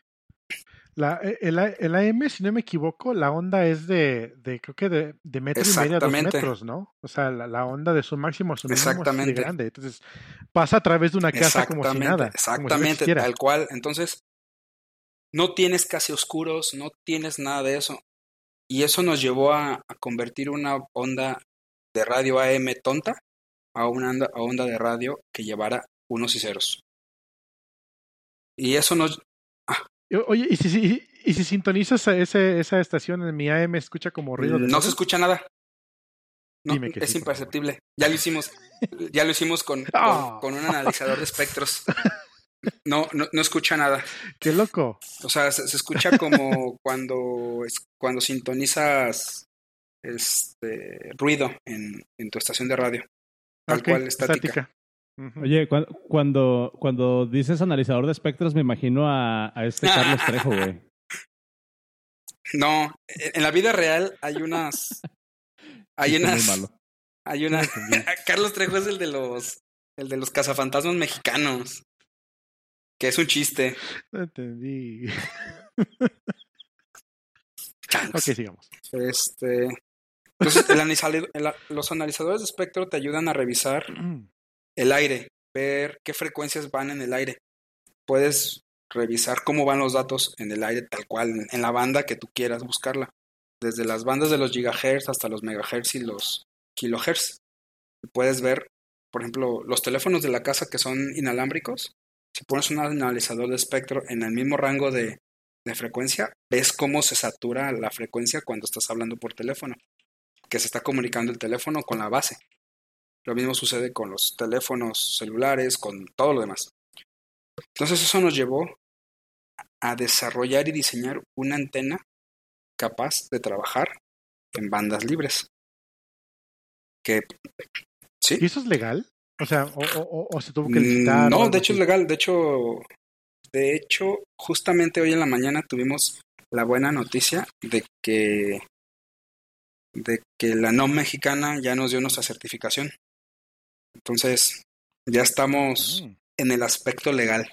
La, eh, el, el AM, si no me equivoco, la onda es de, de creo que de, de metro y medio a dos metros, ¿no? O sea, la, la onda de su máximo a su mínimo es grande. Entonces, pasa a través de una casa como si Exactamente, nada. si tal cual. Entonces, no tienes casi oscuros, no tienes nada de eso. Y eso nos llevó a, a convertir una onda de radio AM tonta a una onda, a onda de radio que llevara unos y ceros. Y eso nos... Y- Oye, ¿y si, si- y si sintonizas a ese, esa estación en mi AM, escucha como ruido de No se escucha nada. No, Dime que es sí, imperceptible. Ya lo hicimos. Ya lo hicimos con, con, Ah. con un analizador de espectros. No, no, no escucha nada. ¡Qué loco! O sea, se, se escucha como cuando, es- cuando sintonizas este ruido en, en tu estación de radio. Tal cual, estática. Oye, cu- cuando, cuando dices analizador de espectros, me imagino a, a este Carlos Trejo, güey. No, en la vida real hay unas. Hay unas. malo. Hay una. Carlos Trejo es el de los. El de los cazafantasmas mexicanos. Que es un chiste. No entendí. Ok, sigamos. Este. Entonces, el analizador- el- los analizadores de espectro te ayudan a revisar el aire, ver qué frecuencias van en el aire. Puedes revisar cómo van los datos en el aire tal cual, en- en la banda que tú quieras buscarla. Desde las bandas de los gigahertz hasta los megahertz y los kilohertz. Puedes ver, por ejemplo, los teléfonos de la casa que son inalámbricos. Si pones un analizador de espectro en el mismo rango de, de frecuencia, ves cómo se satura la frecuencia cuando estás hablando por teléfono. Que se está comunicando el teléfono con la base. Lo mismo sucede con los teléfonos celulares, con todo lo demás. Entonces eso nos llevó a desarrollar y diseñar una antena capaz de trabajar en bandas libres. ¿Y eso es legal? O sea, o, o- o- o se tuvo que licitar. Mm, No, algo de hecho es legal. De hecho, de hecho, justamente hoy en la mañana tuvimos la buena noticia de que de que la NOM mexicana ya nos dio nuestra certificación. Entonces, ya estamos Mm. en el aspecto legal.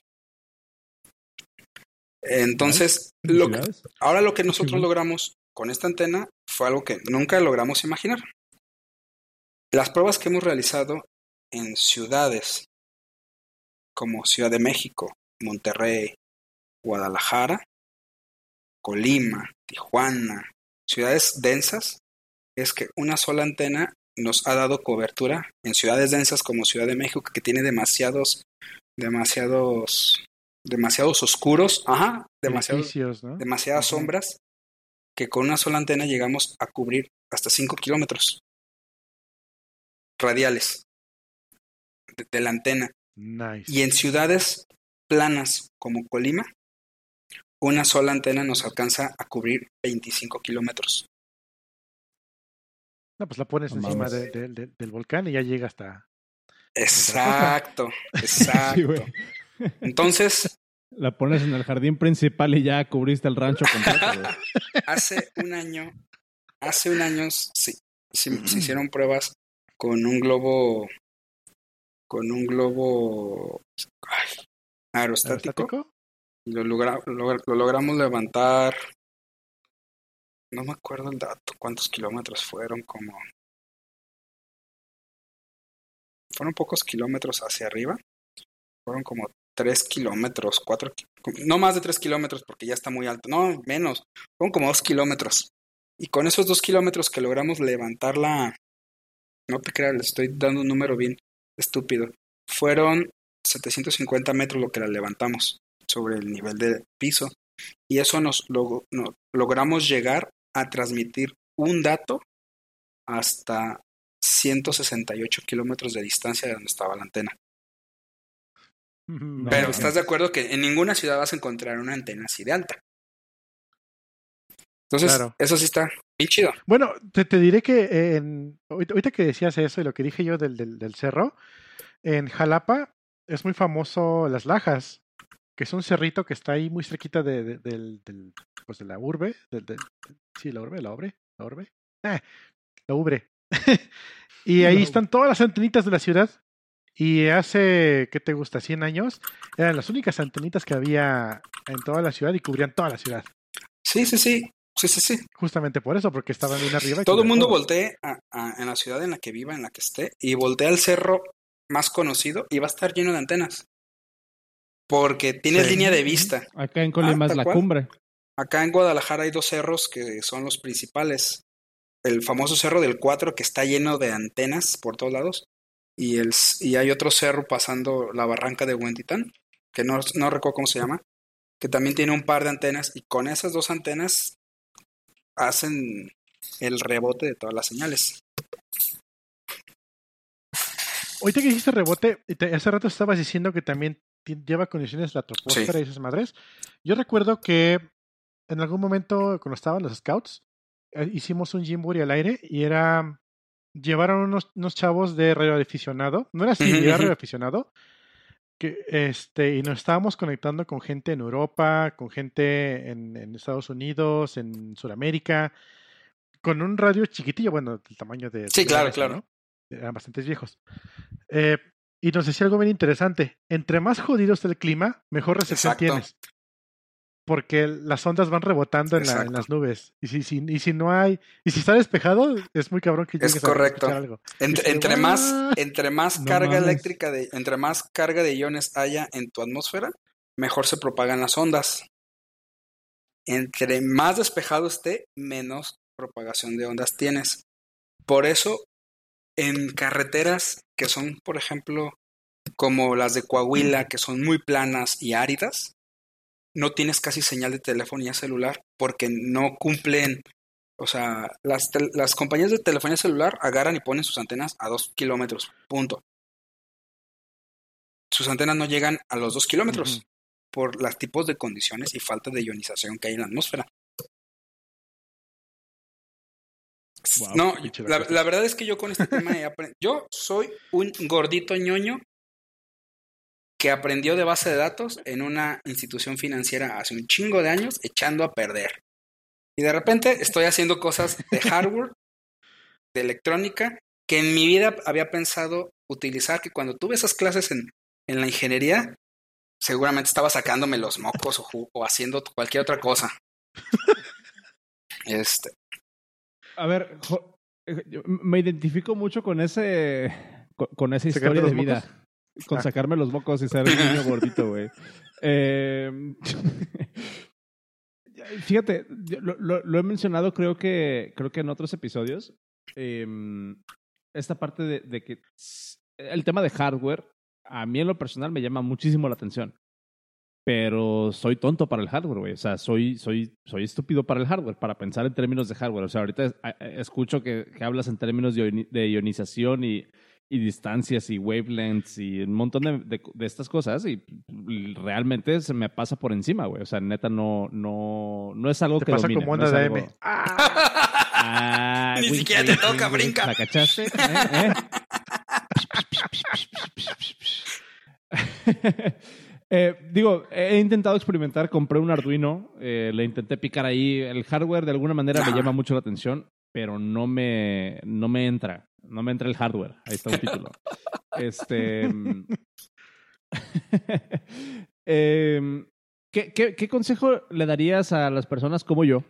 Entonces, lo que- ahora lo que nosotros logramos con esta antena fue algo que nunca logramos imaginar. Las pruebas que hemos realizado en ciudades como Ciudad de México, Monterrey, Guadalajara, Colima, Tijuana, ciudades densas, es que una sola antena nos ha dado cobertura en ciudades densas como Ciudad de México, que tiene demasiados, demasiados, demasiados oscuros, ajá, demasiados, demasiadas sombras, que con una sola antena llegamos a cubrir hasta 5 kilómetros radiales de, de la antena. Nice. Y en ciudades planas como Colima, una sola antena nos alcanza a cubrir 25 kilómetros. No, pues la pones encima mames. de- de- de- del volcán y ya llega hasta. Exacto, exacto. Entonces, La pones en el jardín principal y ya cubriste el rancho completo, güey. hace un año, hace un año sí, sí- se hicieron pruebas con un globo, con un globo ay, aerostático. Lo, logra- lo- lo logramos levantar. No me acuerdo el dato, cuántos kilómetros fueron, como. Fueron pocos kilómetros hacia arriba. Fueron como tres kilómetros, cuatro, ki- no más de tres kilómetros porque ya está muy alto. No, menos. Fueron como dos kilómetros. Y con esos dos kilómetros que logramos levantar la. No te creas, le estoy dando un número bien estúpido. Fueron 750 metros lo que la levantamos sobre el nivel del piso. Y eso nos, no- logramos llegar a transmitir un dato hasta 168 kilómetros de distancia de donde estaba la antena. No, Pero estás de acuerdo que en ninguna ciudad vas a encontrar una antena así de alta. Entonces, Claro. eso sí está bien chido. Bueno, te, te diré que eh, en, ahorita, que decías eso y lo que dije yo del, del, del cerro, en Jalapa es muy famoso Las Lajas, que es un cerrito que está ahí muy cerquita de, de- del, del- pues de la urbe, sí, la urbe, la urbe, la urbe, Ah, la ubre. y ahí están todas las antenitas de la ciudad. Y hace, ¿qué te gusta? 100 años. Eran las únicas antenitas que había en toda la ciudad y cubrían toda la ciudad. Sí, sí, sí. Sí, sí, sí. Justamente por eso, porque estaban bien arriba. y Todo el mundo voltee a- a- en la ciudad en la que viva, en la que esté, y voltea al cerro más conocido y va a estar lleno de antenas. Porque tienes Sí. línea de vista. Acá en Colima Ah, es la cual. cumbre. Acá en Guadalajara hay dos cerros que son los principales. El famoso cerro del 4 que está lleno de antenas por todos lados. Y, el, y hay otro cerro pasando la barranca de Huentitán, que no, no recuerdo cómo se llama, que también tiene un par de antenas. Y con esas dos antenas hacen el rebote de todas las señales. Ahorita que dijiste rebote, y te- hace rato estabas diciendo que también lleva condiciones la troposfera y esas madres. Yo recuerdo que en algún momento, cuando estaban los scouts, eh, hicimos un Jimbury al aire y era. Llevaron unos, unos chavos de radioaficionado. No era así, Ujú, era ujú. radioaficionado. Que, este, y nos estábamos conectando con gente en Europa, con gente en, en Estados Unidos, en Sudamérica, con un radio chiquitillo, bueno, del tamaño de. Sí, de claro, claro. ¿no? Eran bastantes viejos. Eh, y nos decía algo bien interesante. Entre más jodido esté el clima, mejor recepción Exacto. tienes. Porque las ondas van rebotando en, la- en las nubes. Y si, si, y si no hay, y si está despejado, es muy cabrón que Es llegues a correcto. escuchar algo. Entre, Dice, entre más, "What?". entre más No carga mames. eléctrica de, entre más carga de iones haya en tu atmósfera, mejor se propagan las ondas. Entre más despejado esté, menos propagación de ondas tienes. Por eso, en carreteras que son, por ejemplo, como las de Coahuila, que son muy planas y áridas, no tienes casi señal de telefonía celular porque no cumplen o sea, las, las compañías de telefonía celular agarran y ponen sus antenas a dos kilómetros, punto. Sus antenas no llegan a los dos kilómetros por los tipos de condiciones y falta de ionización que hay en la atmósfera. Wow, no, la, la verdad es que yo con este tema he aprendido. Yo soy un gordito ñoño que aprendió de base de datos en una institución financiera hace un chingo de años echando a perder. Y de repente estoy haciendo cosas de hardware, de electrónica, que en mi vida había pensado utilizar, que cuando tuve esas clases en, en la ingeniería, seguramente estaba sacándome los mocos o, haciendo cualquier otra cosa. Este, A ver, jo- eh, yo me identifico mucho con ese con, con esa ¿Sacarte historia de vida. mocos? Con sacarme los mocos y ser un niño gordito, güey. Eh, fíjate, lo, lo- lo he mencionado creo que creo que en otros episodios. eh, esta parte de, de que el tema de hardware a mí en lo personal me llama muchísimo la atención. Pero soy tonto para el hardware, güey. O sea, soy, soy, soy estúpido para el hardware, para pensar en términos de hardware. O sea, ahorita escucho que, que hablas en términos de ionización y, y distancias y wavelengths y un montón de, de- de estas cosas y realmente se me pasa por encima, güey. O sea, neta, no, no, no es algo Te que pasa domine, como no onda es de algo- AM. ¡Ah! Ah, Ni wink, siquiera te wink, toca, brinca. ¿La cachaste? ¿Eh? ¿Eh? Eh, digo, he intentado experimentar, compré un Arduino, eh, le intenté picar ahí. El hardware de alguna manera me llama mucho la atención, pero no me, no me entra. No me entra el hardware. Ahí está un título. Este. mm, em, ¿qué, qué, qué consejo le darías a las personas como yo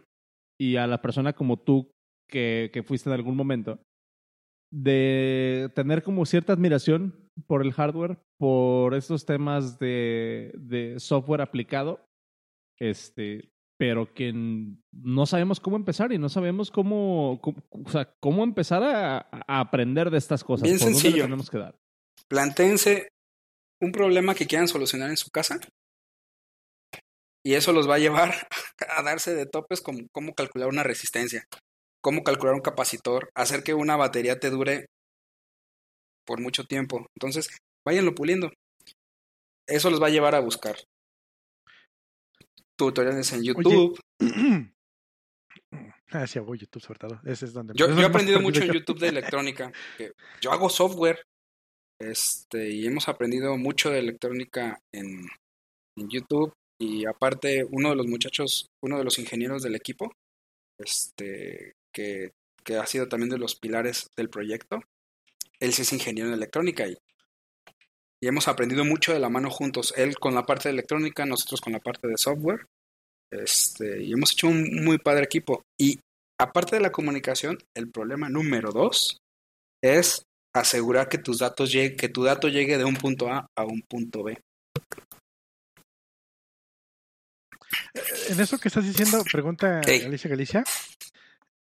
y a la persona como tú que, que fuiste en algún momento de tener como cierta admiración por el hardware, por estos temas de, de software aplicado, este, pero que no sabemos cómo empezar y no sabemos cómo, cómo, o sea, cómo empezar a, a aprender de estas cosas. Bien ¿Por dónde sencillo. tenemos que dar? plantéense un problema que quieran solucionar en su casa y eso los va a llevar a darse de topes como cómo calcular una resistencia, cómo calcular un capacitor, hacer que una batería te dure por mucho tiempo. Entonces, váyanlo puliendo. Eso los va a llevar a buscar tutoriales en YouTube. Ah, sí, hago YouTube sobre todo. Ese es donde Yo, he aprendido mucho en yo. YouTube de electrónica. yo hago software. Este, y hemos aprendido mucho de electrónica en, en YouTube. Y aparte, uno de los muchachos, uno de los ingenieros del equipo, este, que que ha sido también de los pilares del proyecto. Él sí es ingeniero en electrónica y, y hemos aprendido mucho de la mano juntos. Él con la parte de electrónica, nosotros con la parte de software. Este, y hemos hecho un muy padre equipo. Y aparte de la comunicación, el problema número dos es asegurar que tus datos llegue, que tu dato llegue de un punto A a un punto B. En eso que estás diciendo, pregunta Alicia Galicia,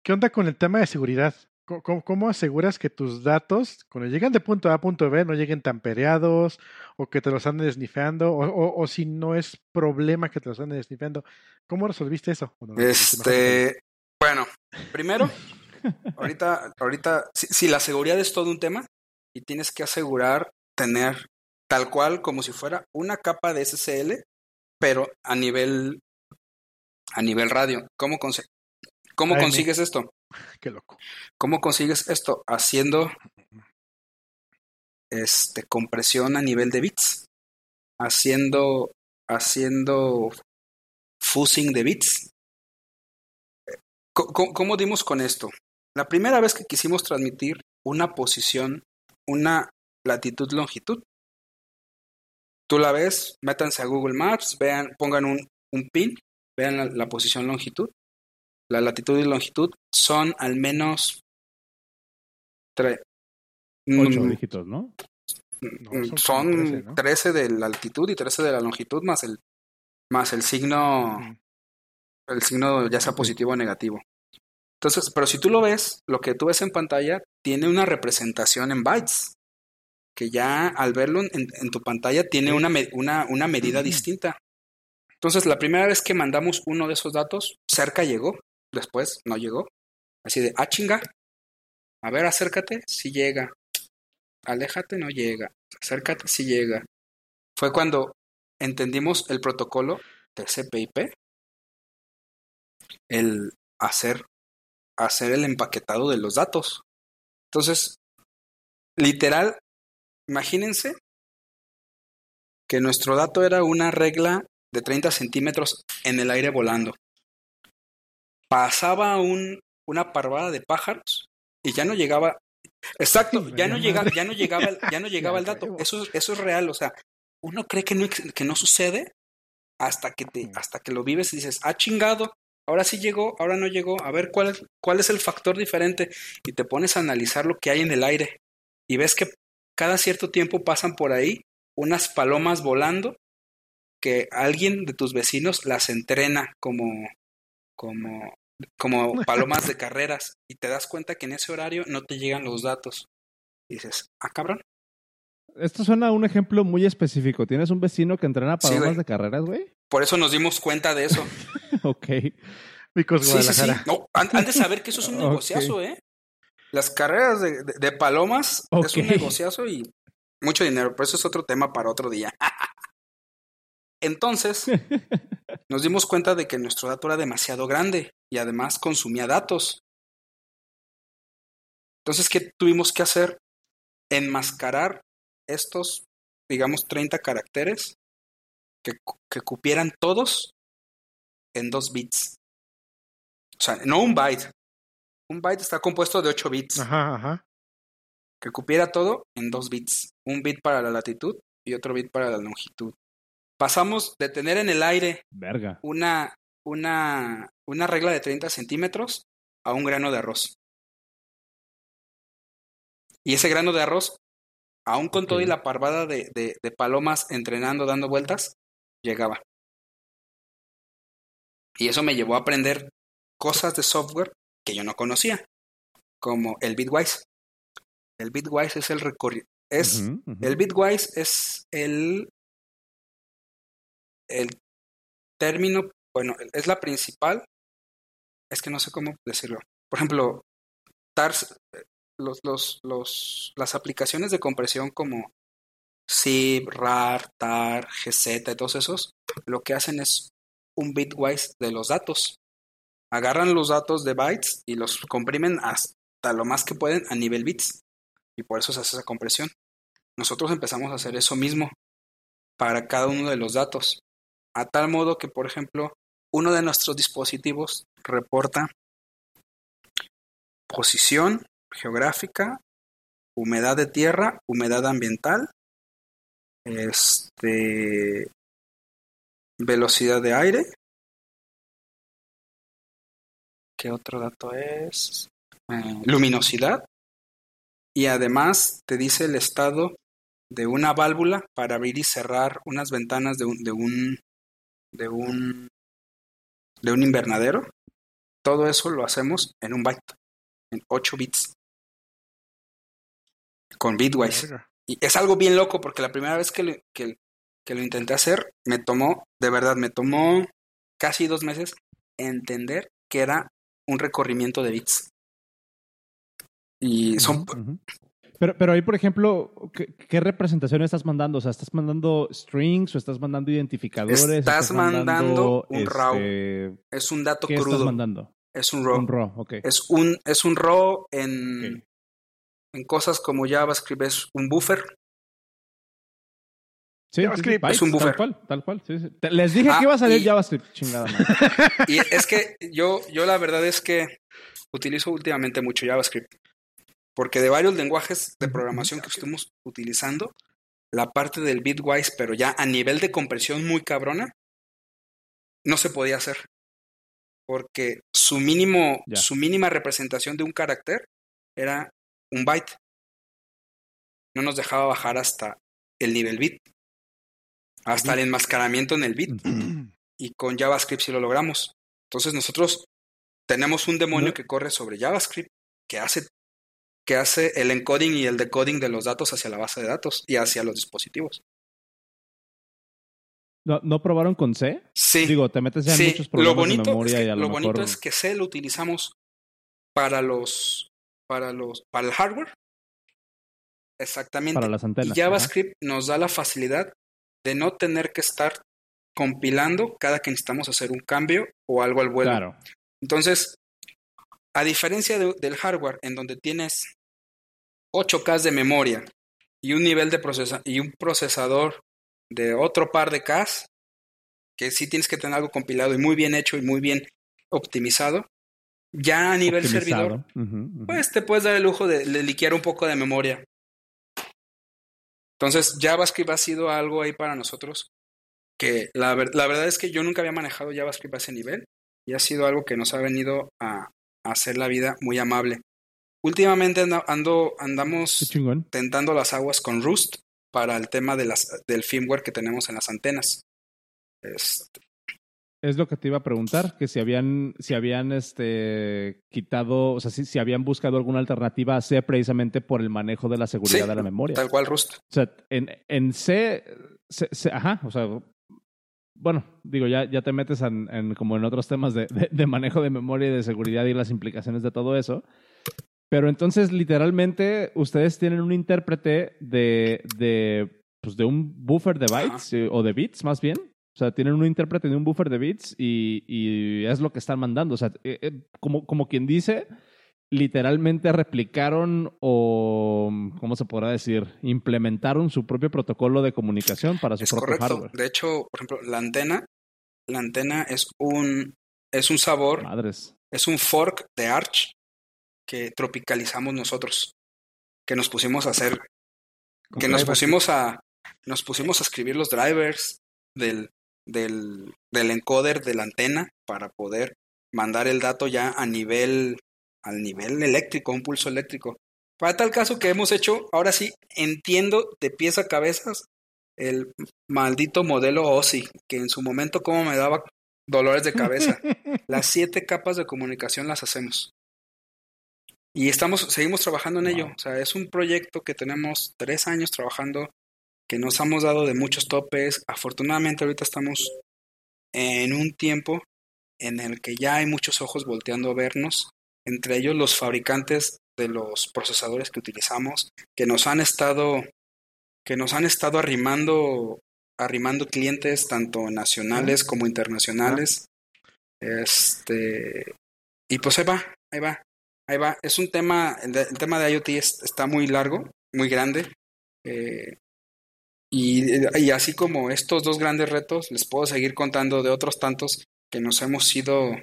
¿qué onda con el tema de seguridad? ¿Cómo, aseguras que tus datos, cuando llegan de punto A a punto B, no lleguen tampereados o que te los anden desnifeando o, o, si no es problema que te los anden desnifeando? ¿Cómo resolviste eso? este, bueno, primero, ahorita, ahorita, si, la seguridad es todo un tema y tienes que asegurar tener tal cual como si fuera una capa de SSL, pero a nivel a nivel radio. ¿Cómo, cómo consigues esto? Qué loco. ¿Cómo consigues esto? Haciendo este, compresión a nivel de bits. Haciendo, haciendo fusing de bits. ¿Cómo, dimos con esto? La primera vez que quisimos transmitir una posición, una latitud-longitud, tú la ves, métanse a Google Maps, vean, pongan un, un pin, vean la posición longitud, la latitud y longitud son al menos tres. Ocho mm, dígitos, ¿no? Mm, son, 13, de la altitud y 13 de la longitud más el más el signo el signo ya sea positivo o negativo. Entonces, pero si tú lo ves, lo que tú ves en pantalla tiene una representación en bytes, que ya al verlo en, tu pantalla tiene una, una, una medida distinta. Entonces, la primera vez que mandamos uno de esos datos, cerca llegó, Después no llegó. Así de, ah, chinga. A ver, acércate, si llega. Aléjate, no llega. Acércate, si llega. Fue cuando entendimos el protocolo de CPIP. El hacer, hacer el empaquetado de los datos. Entonces, literal, imagínense que nuestro dato era una regla de 30 centímetros en el aire volando pasaba un, una parvada de pájaros y ya no llegaba. Exacto, ya no llegaba, ya no llegaba, ya no llegaba el dato. Eso, eso es real, o sea, uno cree que no, que no sucede hasta que te, hasta que lo vives y dices, ah, chingado, ahora sí llegó, ahora no llegó, a ver cuál es, cuál es el factor diferente, y te pones a analizar lo que hay en el aire, y ves que cada cierto tiempo pasan por ahí unas palomas volando que alguien de tus vecinos las entrena como, como como palomas de carreras y te das cuenta que en ese horario no te llegan los datos. Y dices, ah, cabrón. Esto suena a un ejemplo muy específico. ¿Tienes un vecino que entrena palomas de carreras, güey? Por eso nos dimos cuenta de eso. ok. Sí, sí, sí. No, han, de saber que eso es un negociazo, ¿eh? Las carreras de, de, palomas es un negociazo y mucho dinero, pero eso es otro tema para otro día. Entonces, nos dimos cuenta de que nuestro dato era demasiado grande y además consumía datos. Entonces, ¿qué tuvimos que hacer? Enmascarar estos, digamos, 30 caracteres que, que cupieran todos en dos bits. O sea, no un byte. Un byte está compuesto de 8 bits. Ajá, ajá. Que cupiera todo en dos bits. Un bit para la latitud y otro bit para la longitud. Pasamos de tener en el aire Una, una, una regla de 30 centímetros a un grano de arroz. Y ese grano de arroz, aún con todo y la parvada de, de, de, palomas entrenando, dando vueltas, llegaba. Y eso me llevó a aprender cosas de software que yo no conocía, como el Bitwise. El Bitwise es el recorrido. Es, El Bitwise es el el término, bueno, es la principal, es que no sé cómo decirlo. Por ejemplo, TARS, los, los, los, las aplicaciones de compresión como zip, RAR, TAR, GZ y todos esos, lo que hacen es un bitwise de los datos. Agarran los datos de bytes y los comprimen hasta lo más que pueden a nivel bits. Y por eso se hace esa compresión. Nosotros empezamos a hacer eso mismo para cada uno de los datos a tal modo que, por ejemplo, uno de nuestros dispositivos reporta posición geográfica, humedad de tierra, humedad ambiental, este, velocidad de aire. ¿Qué otro dato es? Eh, luminosidad. Y además te dice el estado de una válvula para abrir y cerrar unas ventanas de un, de un, de un, de un invernadero. Todo eso lo hacemos en un byte, en 8 bits. Con Bitwise. Y es algo bien loco porque la primera vez que lo, que, lo intenté hacer, me tomó, de verdad, me tomó casi dos meses entender que era un recorrimiento de bits. Y son... Pero, pero ahí, por ejemplo, ¿qué, representación estás mandando? O sea, ¿estás mandando strings o estás mandando identificadores? Estás, mandando, un RAW. Este, es un dato ¿qué crudo. estás mandando? Es un RAW. Un RAW, ok. Es un, es un RAW en, en cosas como JavaScript, es un buffer. Sí, JavaScript es un buffer. Tal cual, tal cual. Les dije que ah, iba a salir JavaScript, chingada. Y es que yo, yo la verdad es que utilizo últimamente mucho JavaScript. Porque de varios lenguajes de programación que estamos utilizando, la parte del bitwise, pero ya a nivel de compresión muy cabrona, no se podía hacer. Porque su mínimo, su mínima representación de un carácter era un byte. No nos dejaba bajar hasta el nivel bit. Hasta el enmascaramiento en el bit. y con JavaScript sí lo logramos. Entonces nosotros tenemos un demonio que corre sobre JavaScript, que hace que hace el encoding y el decoding de los datos hacia la base de datos y hacia los dispositivos. ¿No, probaron con C? Sí. Digo, te metes ya en muchos problemas lo bonito de memoria es que, y a lo, lo, bonito es que C lo utilizamos para los para los para el hardware. Exactamente. Para las antenas. Y JavaScript nos da la facilidad de no tener que estar compilando cada que necesitamos hacer un cambio o algo al vuelo. Claro. Entonces, a diferencia del hardware, en donde tienes 8K de memoria y un nivel de procesa y un procesador de otro par de K, que sí tienes que tener algo compilado y muy bien hecho y muy bien optimizado, ya a nivel servidor, pues te puedes dar el lujo de, de liquear un poco de memoria. Entonces, JavaScript ha sido algo ahí para nosotros que la, la verdad es que yo nunca había manejado JavaScript a ese nivel y ha sido algo que nos ha venido a, hacer la vida muy amable. Últimamente ando, andamos tentando las aguas con Rust para el tema de las, del firmware que tenemos en las antenas. Este. Es lo que te iba a preguntar, que si habían, si habían este, quitado, o sea, si, si habían buscado alguna alternativa a C precisamente por el manejo de la seguridad de la memoria. Tal cual Rust. O sea, en, en C, ajá, o sea, bueno, digo, ya, ya te metes en, como en otros temas de, de, manejo de memoria y de seguridad y las implicaciones de todo eso. Pero entonces, literalmente, ustedes tienen un intérprete de, de, pues de un buffer de bytes eh, o de bits, más bien. O sea, tienen un intérprete de un buffer de bits y, y es lo que están mandando. O sea, eh, eh, como, como quien dice, literalmente replicaron o, ¿cómo se podrá decir? Implementaron su propio protocolo de comunicación para su propio hardware. De hecho, por ejemplo, la antena, la antena es un, es un sabor, Madres. es un fork de Arch que tropicalizamos nosotros, que nos pusimos a hacer, que nos pusimos a, nos pusimos a escribir los drivers del, del, del encoder de la antena para poder mandar el dato ya a nivel al nivel eléctrico, un pulso eléctrico. Para tal caso que hemos hecho, ahora sí, entiendo de pies a cabezas el maldito modelo OSI, que en su momento como me daba dolores de cabeza. Las siete capas de comunicación las hacemos. Y estamos, seguimos trabajando en ello. O sea, es un proyecto que tenemos tres años trabajando, que nos hemos dado de muchos topes. Afortunadamente ahorita estamos en un tiempo en el que ya hay muchos ojos volteando a vernos entre ellos los fabricantes de los procesadores que utilizamos, que nos han estado, que nos han estado arrimando, arrimando clientes tanto nacionales como internacionales. Este, y pues ahí va, ahí va, ahí va. Es un tema, el, tema de IoT está muy largo, muy grande. Eh, y, y, así como estos dos grandes retos, les puedo seguir contando de otros tantos que nos hemos ido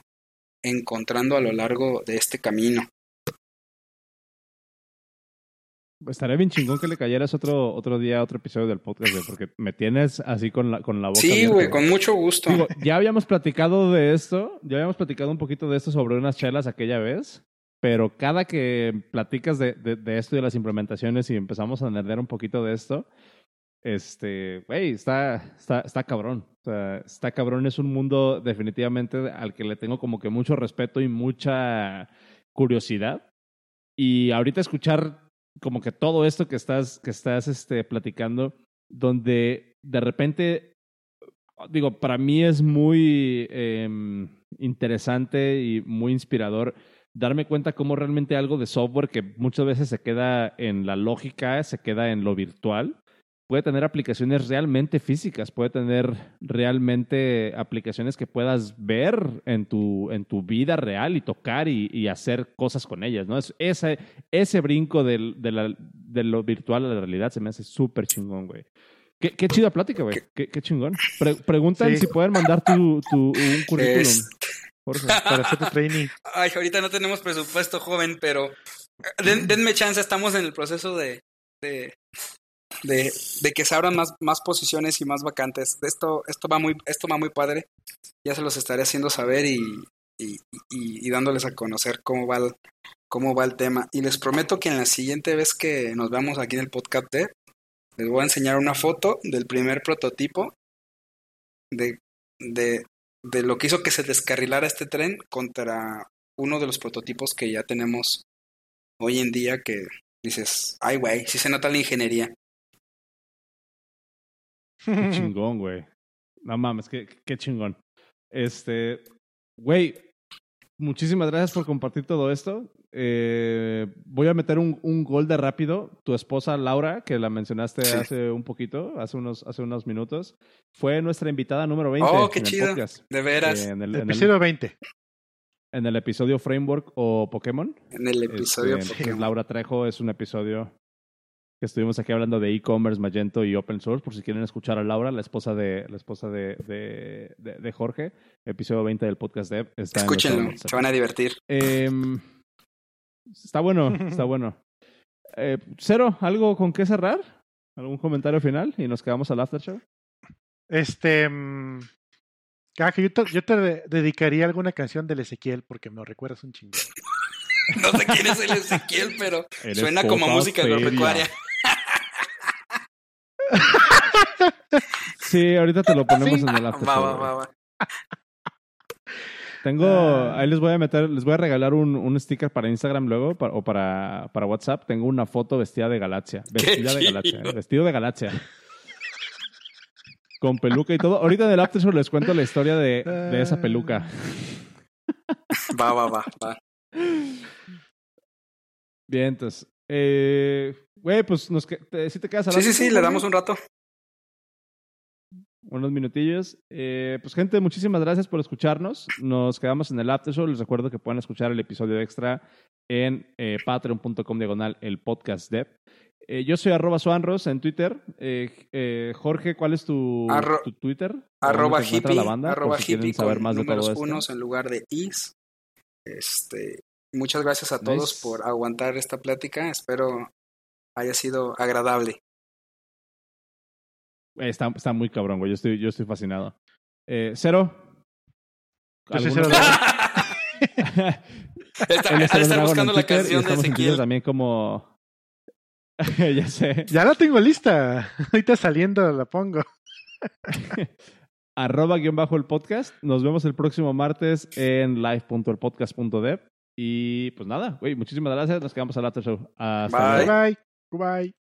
encontrando a lo largo de este camino. Estaría bien chingón que le cayeras otro, otro día, otro episodio del podcast, güey, porque me tienes así con la, con la boca. Sí, abierta, güey, con mucho gusto. Digo, ya habíamos platicado de esto, ya habíamos platicado un poquito de esto sobre unas chelas aquella vez, pero cada que platicas de, de, de esto y de las implementaciones y empezamos a nerdear un poquito de esto, este, güey, está, está, está cabrón. O sea, está cabrón, es un mundo definitivamente al que le tengo como que mucho respeto y mucha curiosidad. Y ahorita escuchar como que todo esto que estás, que estás este, platicando, donde de repente, digo, para mí es muy eh, interesante y muy inspirador darme cuenta cómo realmente algo de software que muchas veces se queda en la lógica, se queda en lo virtual, puede tener aplicaciones realmente físicas, puede tener realmente aplicaciones que puedas ver en tu, en tu vida real y tocar y, y hacer cosas con ellas, ¿no? Es, ese, ese brinco del, de, la, de lo virtual a la realidad se me hace súper chingón, güey. Qué, qué chida plática, güey. Qué, qué, chingón. Pre preguntan Sí. si pueden mandar tu, tu un currículum. Es- Jorge. Para hacer tu training. Ay, ahorita no tenemos presupuesto, joven, pero eh, den- denme chance, estamos en el proceso de, de, de, de que se abran más, más posiciones y más vacantes. Esto, esto va muy, esto va muy padre. Ya se los estaré haciendo saber y, y, y- dándoles a conocer cómo va el, cómo va el tema. Y les prometo que en la siguiente vez que nos veamos aquí en el podcast les voy a enseñar una foto del primer prototipo de, de, de lo que hizo que se descarrilara este tren contra uno de los prototipos que ya tenemos hoy en día que dices, ay güey, sí se nota la ingeniería. Qué chingón, güey. No mames, qué, qué chingón. Este, güey, muchísimas gracias por compartir todo esto. Eh, voy a meter un, un gol de rápido. Tu esposa Laura, que la mencionaste Sí. hace un poquito, hace unos, hace unos minutos, fue nuestra invitada número 20 Oh, qué en el chido. podcast. De veras, Eh, en, el, en, el, Episodio 20. en el episodio Framework o Pokémon. en el episodio Este, Pokémon. Laura Trejo es un episodio que estuvimos aquí hablando de e-commerce, Magento y open source, por si quieren escuchar a Laura, la esposa de, la esposa de, de, de- de Jorge, episodio 20 del podcast Dev. Está Escúchenlo, se van a divertir. Em, está bueno, está bueno. Eh, Cero, ¿algo con qué cerrar? ¿Algún comentario final? Y nos quedamos al after show. Este. mm, que yo te, yo te de- dedicaría alguna canción del Ezequiel porque me lo recuerdas un chingo. No sé quién es el Ezequiel, pero Eres suena como música feria. agropecuaria. Sí, ahorita te lo ponemos Sí. en el after Va, show. va, va, va. Tengo, Ah. ahí les voy a meter, les voy a regalar un, un sticker para Instagram luego para- o para, para WhatsApp. Tengo una foto vestida de Galaxia. Vestida de. Galaxia, ¿eh? vestido de Galaxia. Con peluca y todo. Ahorita en el after show les cuento la historia de, de esa peluca. Va, va, va, va. Bien, entonces. Eh, güey, pues nos, que- te- ¿sí te quedas al Sí, sí, sí, le damos un rato. unos minutillos. Eh, pues gente, muchísimas gracias por escucharnos. Nos quedamos en el after show. Les recuerdo que pueden escuchar el episodio extra en eh, patreon.com diagonal el podcast dev. Eh, yo soy arroba suanros en Twitter. Jorge, ¿cuál es tu, Arro- tu Twitter? Arroba ¿Dónde te encuentra hippie, la banda? Por arroba si hippie saber más de todo esto. unos en lugar de is. Este, muchas gracias a todos Nice. por aguantar esta plática. Espero haya sido agradable. Eh, está, está muy cabrón, güey. Yo estoy, yo estoy fascinado. Eh, Cero. Yo soy ¿alguna- Cero Está, de estar buscando la canción de Ezequiel. también como... ya sé. Ya la tengo lista. Ahorita saliendo la pongo. arroba guion bajo el podcast. Nos vemos el próximo martes en live.elpodcast.dev. Y pues nada, güey, muchísimas gracias. Nos quedamos al after show. Hasta Bye. luego. Bye. Bye.